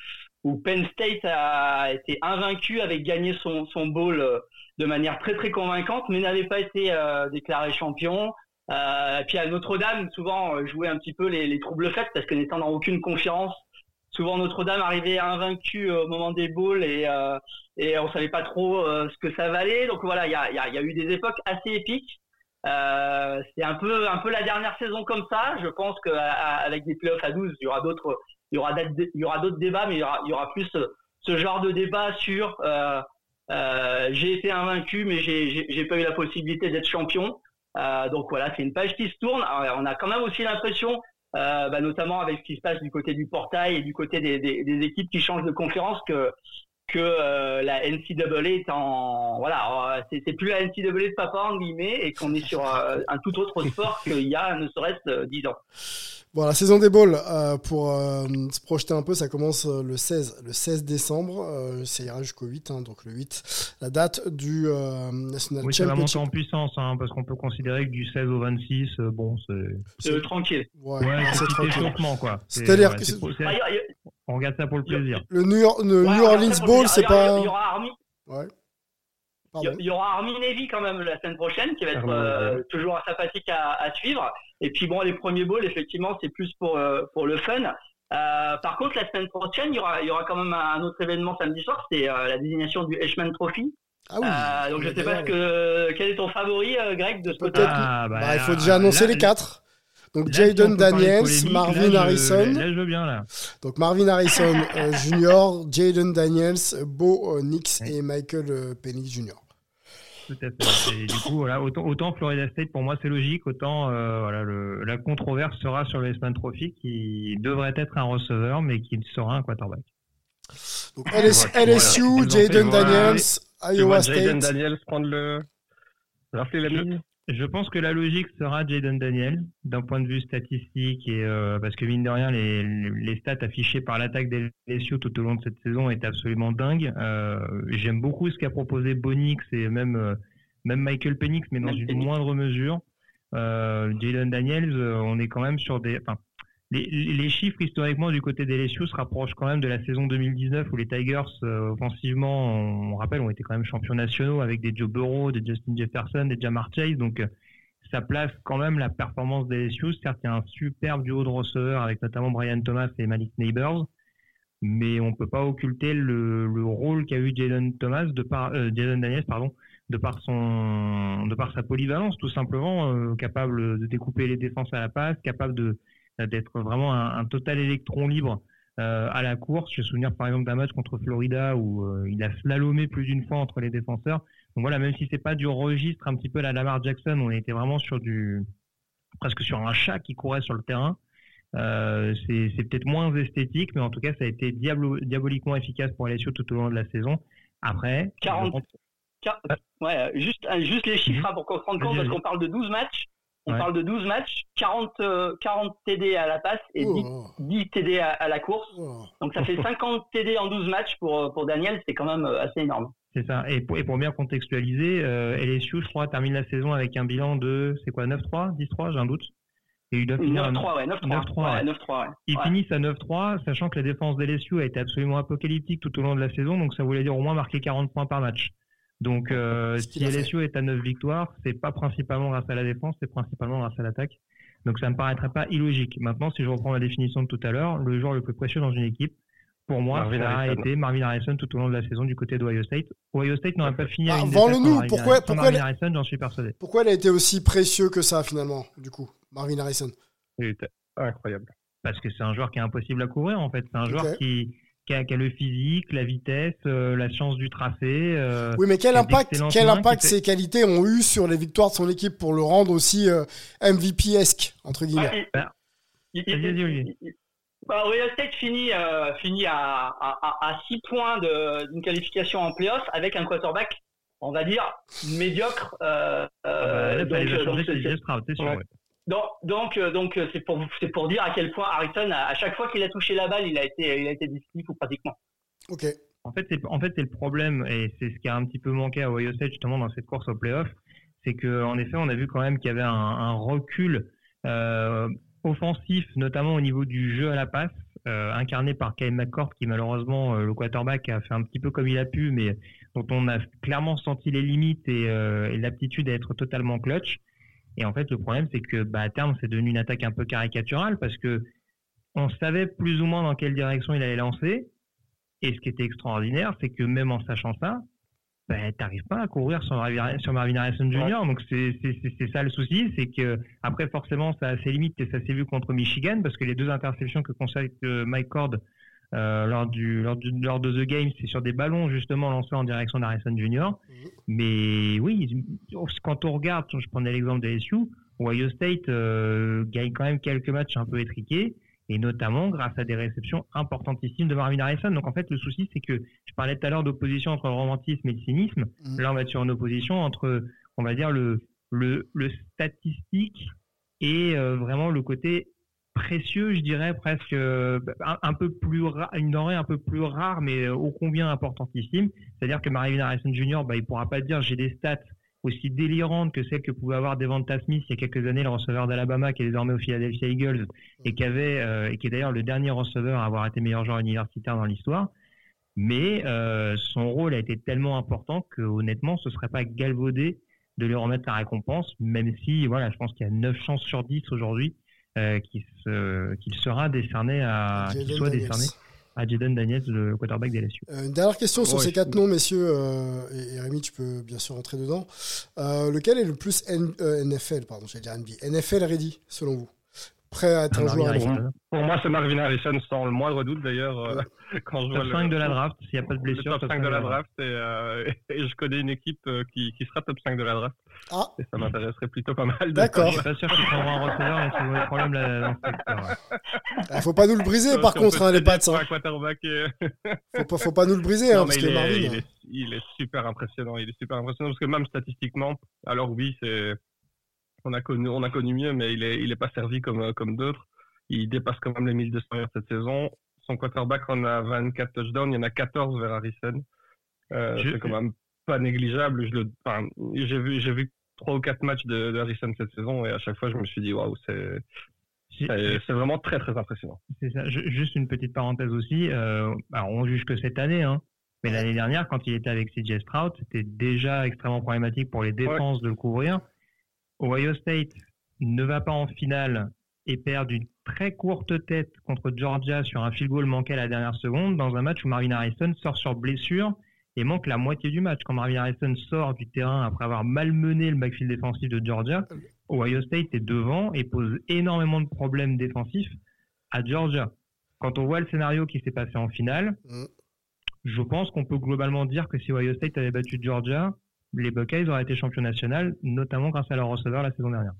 où Penn State a été invaincu, avait gagné son son bowl euh, de manière très très convaincante, mais n'avait pas été euh, déclaré champion. Euh, puis à Notre-Dame, souvent euh, jouait un petit peu les, les troubles faits parce que n'étant dans aucune conférence, souvent Notre-Dame arrivait invaincu au moment des bowls et euh, et on savait pas trop ce que ça valait. Donc voilà, il y a, y, y a eu des époques assez épiques. C'est un peu un peu la dernière saison comme ça. Je pense qu'avec des playoffs à 12, il y aura d'autres il y aura d'autres- débats, mais il y aura, plus ce, ce genre de débat sur euh, euh, j'ai été invaincu, mais j'ai pas eu la possibilité d'être champion. Euh, donc voilà, c'est une page qui se tourne. On a quand même aussi l'impression, euh, bah, notamment avec ce qui se passe du côté du portail et du côté des équipes qui changent de conférence, que que euh, la NCAA est en voilà, euh, c'est plus la NCAA de papa en guillemets et qu'on est sur euh, un tout autre sport qu'il y a ne serait-ce euh, 10 ans. Bon, la saison des balls, euh, pour euh, se projeter un peu, ça commence le 16, le 16 décembre. euh, ça ira jusqu'au 8, hein, donc le 8, la date du euh, National Oui, ça va monter Championship. en puissance, hein, parce qu'on peut considérer que du 16 au 26, euh, bon, c'est tranquille. Ouais, ouais, c'est tranquille. quoi. C'est- C'est-à-dire ouais, que on regarde ça pour le plaisir. Le New, York- le ouais, New alors, Orleans Bowl, c'est pas. Il y aura Army, Ouais. il y aura Army Navy quand même la semaine prochaine, qui va être euh, toujours sympathique à, à suivre. Et puis bon, les premiers bowls, effectivement, c'est plus pour euh, pour le fun. Euh, par contre, la semaine prochaine, il y aura il y aura quand même un autre événement samedi soir, c'est euh, la désignation du Heisman Trophy. Ah oui. Euh, donc je sais pas ce que quel est ton favori, euh, Greg, de ce côté-là? Ah, bah, il faut déjà annoncer là, les quatre. Donc là, Jaden Daniels, Marvin là, je- Harrison. Là, je veux bien, là. Donc Marvin Harrison euh, Jr., Jaden Daniels, Bo euh, Nix Ouais. et Michael euh, Penix Jr. Tout à fait. Et du coup, voilà, autant, autant Florida State, pour moi, c'est logique, autant euh, voilà, le, la controverse sera sur le Heisman Trophy, qui devrait être un receveur, mais qui sera un quarterback. Donc LS- Ouais, LSU, voilà. Jaden. Daniels, Iowa Jaden State. Daniels prendre le. Rappeler la mise Je pense que la logique sera Jaden Daniel, d'un point de vue statistique, et euh, parce que mine de rien, les, les stats affichées par l'attaque des LSU tout au long de cette saison est absolument dingue. Euh, J'aime beaucoup ce qu'a proposé Bonix et même, euh, même Michael Penix, mais dans Même une Penix. moindre mesure. Euh, Jaden Daniels, on est quand même sur des. Enfin, les, chiffres historiquement du côté des LSU se rapprochent quand même de la saison 2019 où les Tigers euh, offensivement, on, rappelle, ont été quand même champions nationaux avec des Joe Burrow, des Justin Jefferson, des Jamar Chase. Donc euh, ça place quand même la performance des LSU. Certes, il y a un superbe duo de receveurs avec notamment Brian Thomas et Malik Neighbors, mais on peut pas occulter le, le rôle qu'a eu Jalen Thomas de par euh, Jalen Daniels, pardon, de par son de par sa polyvalence tout simplement capable de découper les défenses à la passe capable de d'être vraiment un, un total électron libre euh, à la course je me souviens par exemple d'un match contre Florida où euh, il a slalomé plus d'une fois entre les défenseurs. Donc voilà même si c'est pas du registre un petit peu la Lamar Jackson on était vraiment sur du presque sur un chat qui courait sur le terrain. Euh, c'est peut-être moins esthétique mais en tout cas ça a été diablo- diaboliquement efficace pour LSU tout au long de la saison. Après 40. je pense- Car- Ouais, juste, juste les chiffres hein, pour qu'on se rende compte, parce qu'on parle de 12 matchs. On Ouais. parle de 12 matchs, 40, euh, 40 TD à la passe et 10, Oh, 10 TD à, à la course. oh. Donc ça fait 50 TD en 12 matchs pour, euh, pour Daniel, c'est quand même euh, assez énorme. C'est ça. Et pour, et pour bien contextualiser, euh, LSU, je crois, termine la saison avec un bilan de, c'est quoi, 9-3, 10-3, j'ai un doute. Et il doit finir à 9-3, ouais, 9-3. 9-3, ouais, ouais. 9-3, ouais. Ils Ouais. finissent à 9-3, sachant que la défense d'LSU a été absolument apocalyptique tout au long de la saison, donc ça voulait dire au moins marquer 40 points par match. Donc euh, si. LSU est à 9 victoires, c'est pas principalement grâce à la défense, c'est principalement grâce à l'attaque. Donc ça me paraîtrait pas illogique. Maintenant, si je reprends la définition de tout à l'heure, le joueur le plus précieux dans une équipe, pour moi, Marvin ça a Harrison. été Marvin Harrison tout au long de la saison du côté d'Ohio State. Ohio State n'aurait pas fini Ah, à une défaite nous, sans pourquoi-. Sans pourquoi Marvin Harrison, j'en suis persuadé. Pourquoi il a été aussi précieux que ça finalement, du coup, Marvin Harrison? Il était incroyable. Parce que c'est un joueur qui est impossible à couvrir, en fait. C'est un joueur qui, qui, a, qui a le physique, la vitesse, euh, la science du tracé. euh, Oui, mais quel impact, quel impact ces qualités ont eu sur les victoires de son équipe pour le rendre aussi euh, MVP-esque, entre guillemets? Bah, Olivier. il- il- bah, State finit, euh, finit à, à, 6 points de- d'une qualification en playoff avec un quarterback, on va dire, médiocre. Euh, Ah bah, là, donc, fallait changer donc, donc, donc, euh, donc, euh, c'est pour, c'est pour dire à quel point Harrison, à, à chaque fois qu'il a touché la balle, il a été, il a été décisif ou pratiquement. Ok. En fait, c'est en fait c'est le problème et c'est ce qui a un petit peu manqué à Ohio State justement dans cette course au playoff, c'est que en effet, on a vu quand même qu'il y avait un, un recul euh, offensif, notamment au niveau du jeu à la passe, euh, incarné par Kyle McCord, qui malheureusement euh, le quarterback a fait un petit peu comme il a pu, mais dont on a clairement senti les limites et, euh, et l'aptitude à être totalement clutch. Et en fait, le problème, c'est que bah, à terme, c'est devenu une attaque un peu caricaturale parce que on savait plus ou moins dans quelle direction il allait lancer. Et ce qui était extraordinaire, c'est que même en sachant ça, ben, t'arrives pas à courir sur Marvin, sur Marvin Harrison Jr. Donc c'est ça le souci, c'est que après forcément ça a ses limites et ça s'est vu contre Michigan parce que les deux interceptions que constate euh, Mike Cord euh, lors du lors du lors de The Game, c'est sur des ballons justement lancés en direction d'Harrison Jr. Mais oui, quand on regarde, je prenais l'exemple de LSU, Ohio State euh, gagne quand même quelques matchs un peu étriqués et notamment grâce à des réceptions importantissimes de Marvin Harrison. Donc en fait, le souci, c'est que je parlais tout à l'heure d'opposition entre le romantisme et le cynisme. Mhm. Là, on va être sur une opposition entre, on va dire, le, le, le statistique et euh, vraiment le côté précieux, je dirais presque euh, un, peu plus une denrée un peu plus rare, mais euh, ô combien importantissime. C'est-à-dire que Marvin Harrison Jr., bah, il pourra pas dire j'ai des stats aussi délirantes que celles que pouvait avoir Devonta Smith il y a quelques années, le receveur d'Alabama qui est désormais au Philadelphia Eagles et qui avait euh, et qui est d'ailleurs le dernier receveur à avoir été meilleur joueur universitaire dans l'histoire. Mais son rôle a été tellement important que honnêtement, ce serait pas galvaudé de lui remettre la récompense, même si voilà, je pense qu'il y a 9 chances sur 10 aujourd'hui euh, qu'il se- qu'il sera décerné à qu'il Jaden soit Daniels. décerné à Jaden Daniels, le quarterback des LSU. Euh, une dernière question sur Ouais, ces je- quatre noms, messieurs, euh, et, et Rémi, tu peux bien sûr rentrer dedans. Euh, lequel est le plus N- euh, NFL, pardon, j'allais dire NBA, NFL ready, selon vous? Prêt à être un Marvin joueur Harrison. grand Pour moi, c'est Marvin Harrison sans le moindre doute d'ailleurs. euh, quand je vois Top le- 5 de la draft, s'il n'y a pas de le blessure. top 5 de la draft et, euh, et je connais une équipe euh, qui, qui sera top 5 de la draft Ah, et ça m'intéresserait plutôt pas mal. D'accord. Je suis pas sûr qu'ils prendront un receveur, mais c'est le problème là, il Ah, faut pas nous le briser Si par on contre, hein, les pour hein. un et- Faut, pas, faut pas nous le briser, hein, Non, parce mais que il, Marvin. est, il, est, il est super impressionnant. Il est super impressionnant parce que même statistiquement, alors oui, c'est on a connu on a connu mieux, mais il est il est pas servi comme comme d'autres. Il dépasse quand même les 1200 yards cette saison. Son quarterback en a 24 touchdowns, il y en a 14 vers Harrison. Euh, C'est quand même pas négligeable. Je le, enfin, j'ai vu j'ai vu trois ou quatre matchs de, de Harrison cette saison et à chaque fois je me suis dit waouh c'est c'est vraiment très très impressionnant. C'est ça. Je- juste une petite parenthèse aussi. Euh, alors on juge que cette année, hein. Mais l'année dernière, quand il était avec CJ Stroud, c'était déjà extrêmement problématique pour les défenses de le couvrir. Ohio State ne va pas en finale et perd d'une très courte tête contre Georgia sur un field goal manqué à la dernière seconde dans un match où Marvin Harrison sort sur blessure et manque la moitié du match. Quand Marvin Harrison sort du terrain après avoir malmené le backfield défensif de Georgia, Ohio State est devant et pose énormément de problèmes défensifs à Georgia. Quand on voit le scénario qui s'est passé en finale, Mm. je pense qu'on peut globalement dire que si Ohio State avait battu Georgia, les Buckeyes auraient été champions nationaux, notamment grâce à leur receveur la saison dernière.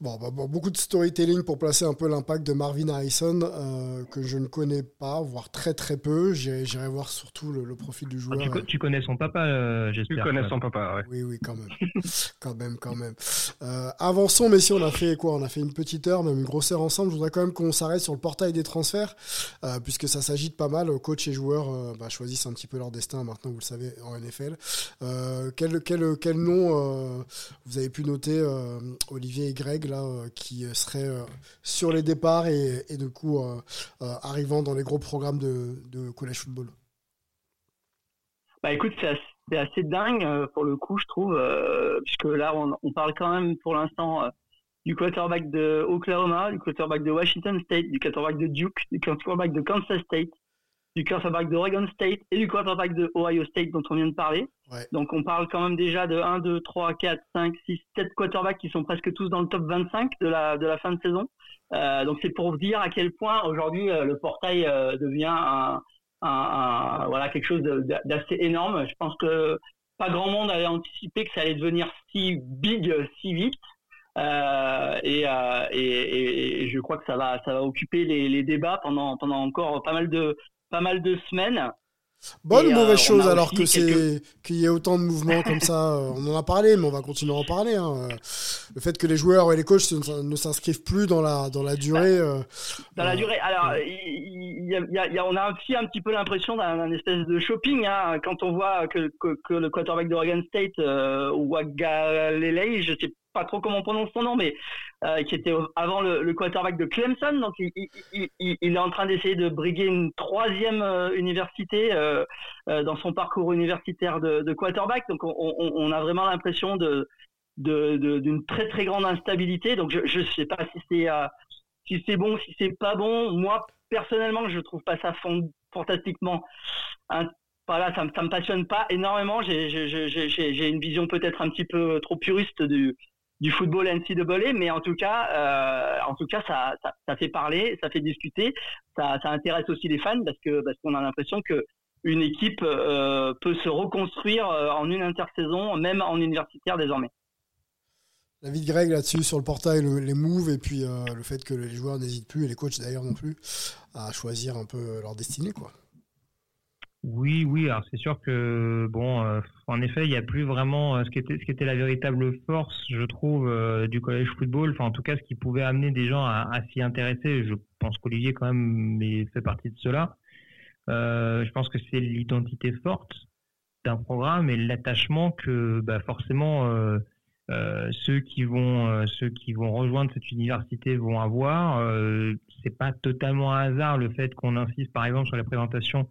Bon, bah, bon, beaucoup de storytelling pour placer un peu l'impact de Marvin Harrison, euh, que je ne connais pas, voire très très peu. J'irai voir surtout le, le profil du Ah, joueur. tu, co- tu connais son papa, euh, Tu j'espère. connais quoi. son papa, ouais. Oui, oui, quand même. quand même, quand même. Euh, avançons, messieurs, on a fait quoi? On a fait une petite heure, même une grosse heure ensemble. Je voudrais quand même qu'on s'arrête sur le portail des transferts, euh, puisque ça s'agite pas mal. Coach et joueurs euh, bah, choisissent un petit peu leur destin maintenant, vous le savez, en NFL. Euh, quel, quel, quel nom euh, vous avez pu noter, euh, Olivier et Greg, là, euh, qui seraient euh, sur les départs et, et du coup euh, euh, arrivant dans les gros programmes de, de college football. Bah écoute, c'est assez, assez dingue euh, pour le coup, je trouve, euh, puisque là, on, on parle quand même pour l'instant euh, du quarterback de Oklahoma, du quarterback de Washington State, du quarterback de Duke, du quarterback de Kansas State, du quarterback d'Oregon State et du quarterback de Ohio State dont on vient de parler. Ouais. Donc on parle quand même déjà de 1, 2, 3, 4, 5, 6, 7 quarterbacks qui sont presque tous dans le top 25 de la, de la fin de saison. Euh, donc c'est pour vous dire à quel point aujourd'hui euh, le portail euh, devient un, un, un- voilà quelque chose d'assez énorme. Je pense que pas grand monde avait anticipé que ça allait devenir si big si vite. Euh, et, euh, et, et- et je crois que ça va ça va occuper les, les débats pendant pendant encore pas mal de pas mal de semaines. Bonne ou euh, mauvaise chose alors que c'est qu'il y ait autant de mouvements comme ça euh, On en a parlé, mais on va continuer à en parler. hein. Euh, Le fait que les joueurs et les coachs ne s'inscrivent plus dans la dans la durée. euh, Dans la durée, alors il, il y a, il y on a aussi un petit peu l'impression d'un espèce de shopping hein, quand on voit que, que, que le quarterback d'Oregon State, euh, Wagalele, je sais pas trop comment on prononce son nom, mais euh, qui était avant le, quarterback de Clemson, donc il, est en train d'essayer de briguer une troisième euh, université euh, dans son parcours universitaire de, quarterback, donc on, a vraiment l'impression de d'une très très grande instabilité. Donc je je sais pas si c'est si bon, si c'est pas bon. Moi, personnellement, je trouve pas ça fantastiquement voilà, ça, me- ça me passionne pas énormément. J'ai une vision peut-être un petit peu trop puriste du, du football NCAA, mais en tout cas, euh, en tout cas, ça, ça, fait parler, ça fait discuter, ça, ça intéresse aussi les fans parce que parce qu'on a l'impression que une équipe euh, peut se reconstruire euh, en une intersaison, même en universitaire désormais. L'avis de Greg là-dessus sur le portail, le- les moves et puis le fait que les joueurs n'hésitent plus et les coachs d'ailleurs non plus à choisir un peu leur destinée quoi. Oui, oui, alors c'est sûr que bon, euh, en effet, il n'y a plus vraiment euh, ce qui était ce qui était la véritable force, je trouve, euh, du collège football. Enfin, en tout cas, ce qui pouvait amener des gens à, s'y intéresser. Je pense qu'Olivier quand même est- fait partie de cela. Je pense que c'est l'identité forte d'un programme et l'attachement que bah, forcément ceux qui vont ceux qui vont rejoindre cette université vont avoir. C'est pas totalement un hasard le fait qu'on insiste par exemple sur la présentation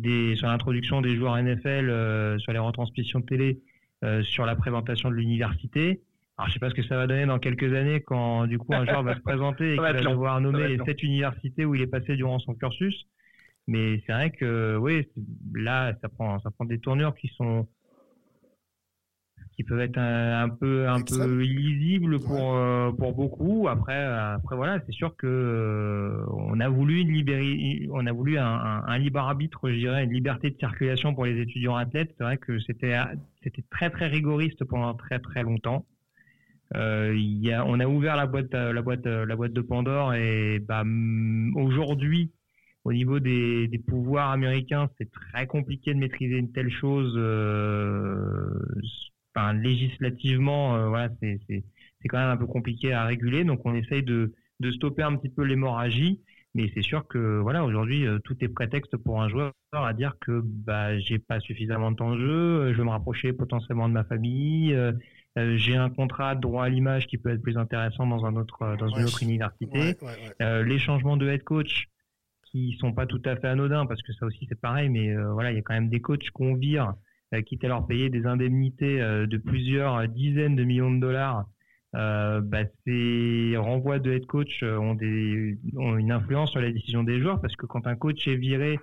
des, sur l'introduction des joueurs NFL, euh, sur les retransmissions de télé, euh, sur la présentation de l'université. Alors, je sais pas ce que ça va donner dans quelques années quand, du coup, un joueur va se présenter et qu'il va devoir nommer les sept universités où il est passé durant son cursus. Mais c'est vrai que, oui, là, ça prend, ça prend des tournures qui sont, qui peuvent être un, un peu, un peu illisibles pour, euh, pour beaucoup. Après, après voilà, c'est sûr que euh, on a voulu une libéri- on a voulu un, un, un libre arbitre, je dirais, une liberté de circulation pour les étudiants athlètes. C'est vrai que c'était, c'était très très rigoriste pendant très très longtemps. Euh, y a, on a ouvert la boîte, la boîte, la boîte de Pandore et bah, aujourd'hui, au niveau des, des pouvoirs américains, c'est très compliqué de maîtriser une telle chose. Euh, enfin, législativement, euh, voilà, c'est, c'est, c'est quand même un peu compliqué à réguler. Donc, on essaye de, de stopper un petit peu l'hémorragie. Mais c'est sûr que voilà, aujourd'hui, euh, tout est prétexte pour un joueur à dire que bah, j'ai pas suffisamment de temps de jeu, euh, je veux me rapprocher potentiellement de ma famille, euh, euh, j'ai un contrat de droit à l'image qui peut être plus intéressant dans un autre dans Ouais. une autre université. Ouais, ouais, ouais. Les changements de head coach qui sont pas tout à fait anodins parce que ça aussi c'est pareil, mais voilà, il y a quand même des coachs qu'on vire, quitte à leur payer des indemnités euh, de plusieurs dizaines de millions de dollars. Euh, bah, ces renvois de head coach euh, ont, une influence sur la décision des joueurs parce que quand un coach est viré,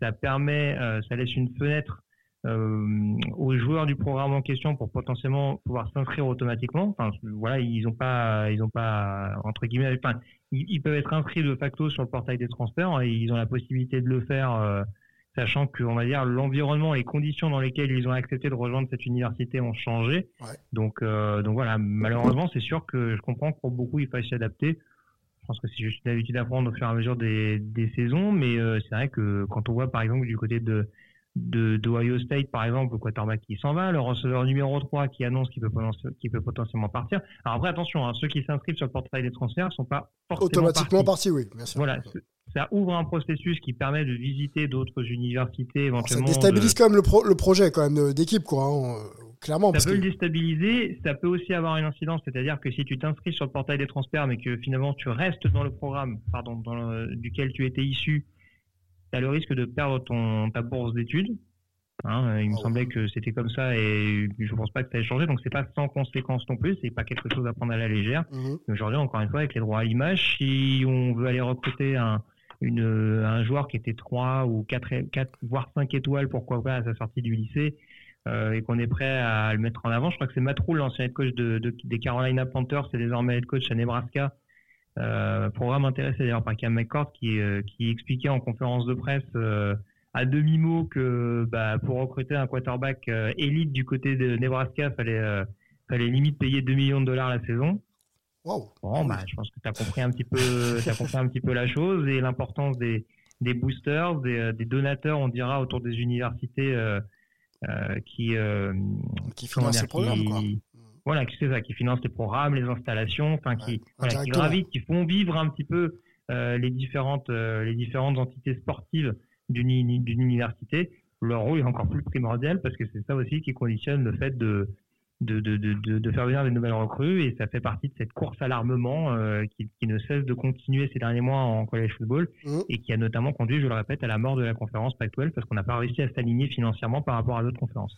ça permet, euh, ça laisse une fenêtre euh, aux joueurs du programme en question pour potentiellement pouvoir s'inscrire automatiquement. Enfin, voilà, ils ont pas, ils ont pas entre guillemets, ils, peuvent être inscrits de facto sur le portail des transferts et ils ont la possibilité de le faire, euh, sachant que on va dire l'environnement, les conditions dans lesquelles ils ont accepté de rejoindre cette université ont changé. Ouais. Donc, euh, donc voilà, malheureusement, c'est sûr que je comprends que pour beaucoup il faille s'y adapter. Je pense que c'est juste une habitude à prendre au fur et à mesure des, des saisons, mais euh, c'est vrai que quand on voit par exemple du côté de d'Ohio State par exemple le quarterback qui s'en va le receveur numéro 3 qui annonce qu'il peut, potentiellement partir alors après attention hein, ceux qui s'inscrivent sur le portail des transferts sont pas forcément Automatiquement partis. parti, oui, bien sûr. voilà ça ouvre un processus qui permet de visiter d'autres universités Alors, ça éventuellement déstabilise de- quand même le, pro- le projet quand même d'équipe quoi, hein, euh, clairement. ça parce peut que- le déstabiliser, ça peut aussi avoir une incidence, c'est-à-dire que si tu t'inscris sur le portail des transferts, mais que finalement tu restes dans le programme, pardon, dans le- duquel tu étais issu, tu as le risque de perdre ton ta bourse d'études. Hein, euh, il me Ah semblait que c'était comme ça et je pense pas que ça ait changé, donc c'est pas sans conséquence non plus, c'est pas quelque chose à prendre à la légère. Mhm. Et Aujourd'hui, encore une fois, avec les droits à l'image, si on veut aller recruter un, une, un joueur qui était 3 ou 4, voire 5 étoiles, pourquoi pas, à sa sortie du lycée, euh, et qu'on est prêt à le mettre en avant, je crois que c'est Matt Rule, l'ancien head coach de, de- des Carolina Panthers, c'est désormais head coach à Nebraska. Euh, programme intéressé d'ailleurs par Cam McCord qui, euh, qui expliquait en conférence de presse euh, à demi-mot que bah, pour recruter un quarterback euh, élite du côté de Nebraska, fallait, fallait limite payer 2 millions de dollars la saison. Waouh. Bon, bah, je pense que tu as compris un petit peu, compris un petit peu la chose et l'importance des, des boosters, des, des donateurs, on dira, autour des universités qui, Qui comment finance dire, ces programmes qui- quoi. Voilà, qui c'est ça, qui financent les programmes, les installations, enfin qui, voilà, qui gravitent, qui font vivre un petit peu euh, les différentes, euh, les différentes entités sportives d'une uni- d'une université. Leur rôle est encore plus primordial parce que c'est ça aussi qui conditionne le fait de de, de, de, de, faire venir des nouvelles recrues et ça fait partie de cette course à l'armement euh, qui, qui ne cesse de continuer ces derniers mois en college football Mhm. et qui a notamment conduit, je le répète, à la mort de la conférence Pac-12 parce qu'on n'a pas réussi à s'aligner financièrement par rapport à d'autres conférences.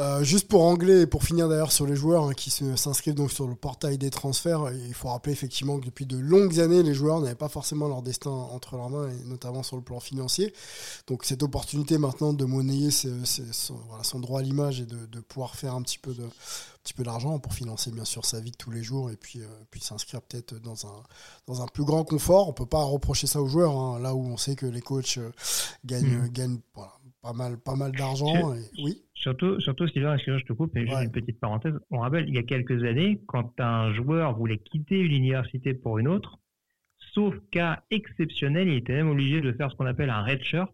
Euh, juste pour anglais et pour finir d'ailleurs sur les joueurs hein, qui s'inscrivent donc sur le portail des transferts, il faut rappeler effectivement que depuis de longues années, les joueurs n'avaient pas forcément leur destin entre leurs mains, et notamment sur le plan financier. Donc cette opportunité maintenant de monnayer son, voilà, son droit à l'image et de, de pouvoir faire un petit peu de un petit peu d'argent pour financer bien sûr sa vie de tous les jours et puis, euh, puis s'inscrire peut-être dans un, dans un plus grand confort. On peut pas reprocher ça aux joueurs, hein, là où on sait que les coachs euh, gagnent, Mhm. gagnent voilà, pas mal, pas mal d'argent. et- Oui. Surtout, surtout Sylvain, excuse-moi, je te coupe, mais juste Ouais. une petite parenthèse. On rappelle, il y a quelques années, quand un joueur voulait quitter une université pour une autre, sauf cas exceptionnel, il était même obligé de faire ce qu'on appelle un red shirt,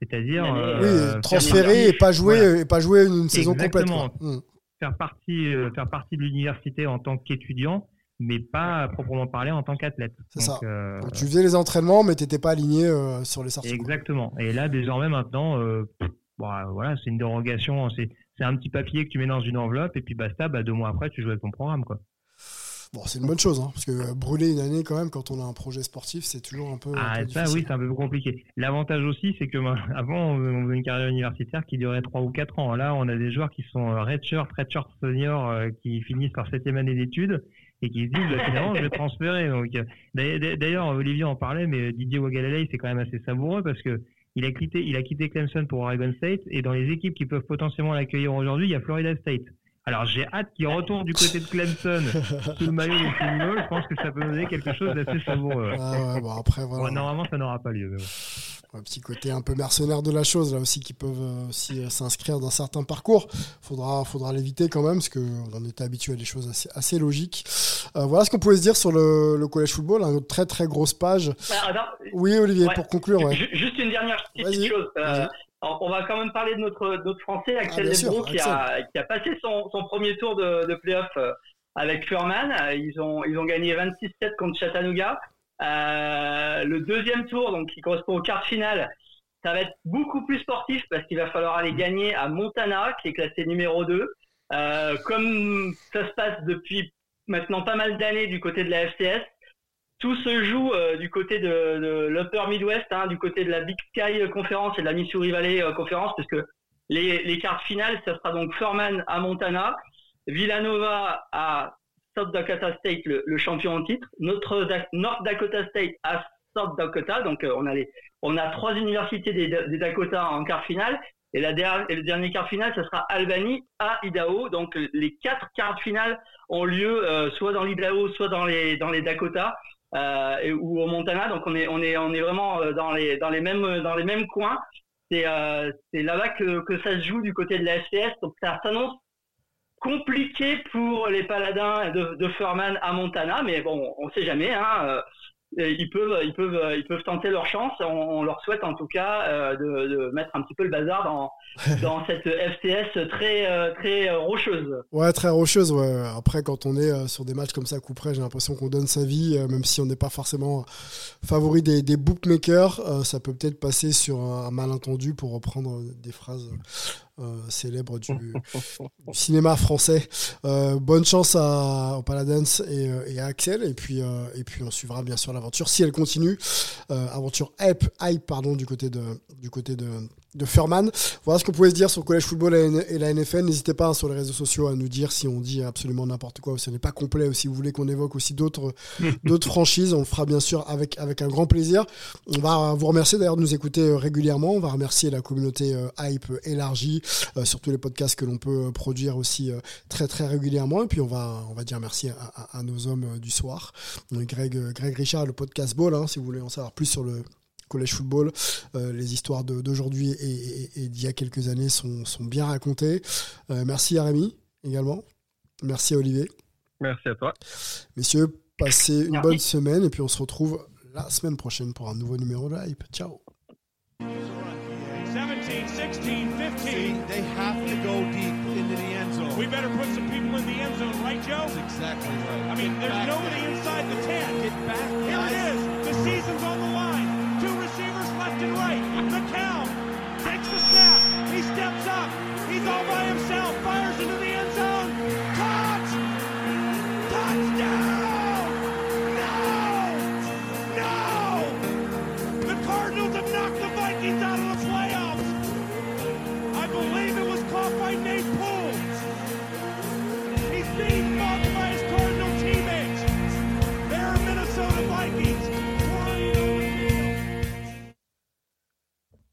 c'est-à-dire euh, Oui, transférer et pas jouer Voilà. et pas jouer une saison complète. Quoi. Mm. faire partie, euh, faire partie de l'université en tant qu'étudiant, mais pas à proprement parler en tant qu'athlète. C'est ça. euh, Donc, tu faisais les entraînements, mais t'étais pas aligné euh, sur les sorties. Exactement. Et là, désormais, maintenant, euh, bah, voilà, c'est une dérogation. C'est, c'est un petit papier que tu mets dans une enveloppe et puis basta. Bah, deux mois après, tu joues avec ton programme, quoi. Bon, c'est une bonne chose, hein, parce que euh, brûler une année quand même quand on a un projet sportif, c'est toujours un peu. un Ah, peu ça, difficile. oui, c'est un peu compliqué. L'avantage aussi, c'est que bah, avant, on faisait une carrière universitaire qui durait trois ou quatre ans. Là, on a des joueurs qui sont euh, redshirt, redshirt senior, euh, qui finissent leur septième année d'études et qui se disent, bah, finalement, je vais transférer. Donc, d'ailleurs- Olivier en parlait, mais Didier Wagalelei, c'est quand même assez savoureux parce que il a quitté, il a quitté Clemson pour Oregon State et dans les équipes qui peuvent potentiellement l'accueillir aujourd'hui, il y a Florida State. Alors, j'ai hâte qu'il retourne du côté de Clemson sous le maillot des Seminoles. Je pense que ça peut donner quelque chose d'assez savoureux. Ah ouais, bon, après, voilà. Bon, normalement, ça n'aura pas lieu. mais bon. Un petit côté un peu mercenaire de la chose là aussi qui peuvent euh, aussi euh, s'inscrire dans certains parcours. Faudra, faudra l'éviter quand même parce que on était habitué à des choses assez, assez logiques. Euh, voilà ce qu'on pouvait se dire sur le, le collège football, une très très grosse page. Ah, Oui Olivier, Ouais. pour conclure, ouais. Juste une dernière petite chose. Euh, on va quand même parler de notre, notre Français, Axel Ah, sûr, Lebron, qui a, qui a passé son, son premier tour de, de playoff avec Furman. Ils ont, ils ont gagné 26-7 contre Chattanooga. Euh, le deuxième tour, donc qui correspond au quart de finale, ça va être beaucoup plus sportif parce qu'il va falloir aller gagner à Montana, qui est classé numéro 2. Euh, comme ça se passe depuis maintenant pas mal d'années du côté de la FCS, tout se joue euh, du côté de, l'Upper Midwest, hein, du côté de la Big Sky Conference et de la Missouri Valley Conference, puisque les, les quarts de finale, ça sera donc Furman à Montana, Villanova à South Dakota State, le, champion en titre, notre North Dakota State à South Dakota, donc euh, on a les, on a trois universités des, des Dakota en quart finale, et, la der- et le dernier quart de finale, ça sera Albany à Idaho, donc euh, les quatre quarts de finale ont lieu euh, soit dans l'Idaho, soit dans les dans les Dakota ou au Montana. Donc on est on est on est vraiment dans les dans les mêmes dans les mêmes coins. C'est euh, là-bas que que ça se joue du côté de la FCS. Donc ça s'annonce compliqué pour les Paladins de, de Furman à Montana, mais bon, on sait jamais. Hein, euh, ils peuvent, ils peuvent, ils peuvent tenter leur chance. On, on leur souhaite en tout cas euh, de, de mettre un petit peu le bazar dans dans cette FCS très euh, très euh, rocheuse. Ouais, très rocheuse. Ouais. Après, quand on est euh, sur des matchs comme ça, coup près, j'ai l'impression qu'on donne sa vie, euh, même si on n'est pas forcément favori des, des bookmakers. euh, ça peut peut-être passer sur un, malentendu pour reprendre euh, des phrases euh, célèbres du, cinéma français. Euh, bonne chance à, aux Paladins et, euh, et à Axel. Et puis, on suivra bien sûr l'aventure si elle continue. Aventure hype, hype pardon, du côté de, du côté de, de Furman. Voilà ce qu'on pouvait se dire sur le collège football et la NFL. N'hésitez pas hein, sur les réseaux sociaux à nous dire si on dit absolument n'importe quoi ou si on n'est pas complet ou si vous voulez qu'on évoque aussi d'autres d'autres franchises. On le fera bien sûr avec, avec un grand plaisir. On va vous remercier d'ailleurs de nous écouter euh, régulièrement. On va remercier la communauté euh, Hype élargie euh, sur tous les podcasts que l'on peut produire aussi très très régulièrement. Et puis on va, on va dire merci à, à- à nos hommes du soir. Greg, Greg Richard, le podcast Ball, hein, si vous voulez en savoir plus sur le collège football. Euh, les histoires d'aujourd'hui et, et- et d'il y a quelques années sont, sont bien racontées. Euh, merci à Rémi également. Merci à Olivier. Merci à toi. Messieurs, passez une Merci. bonne semaine et puis on se retrouve la semaine prochaine pour un nouveau numéro de Hype. Ciao 17, 16, 15. See, they have to go deep into the end zone. We better put some people in the end zone, right, Joe? That's exactly right. I mean, Get there's back nobody there. inside the 10. Get back, Here guys. it is. The season's on the line. The right. McCown takes the snap. He steps up. He's all by himself.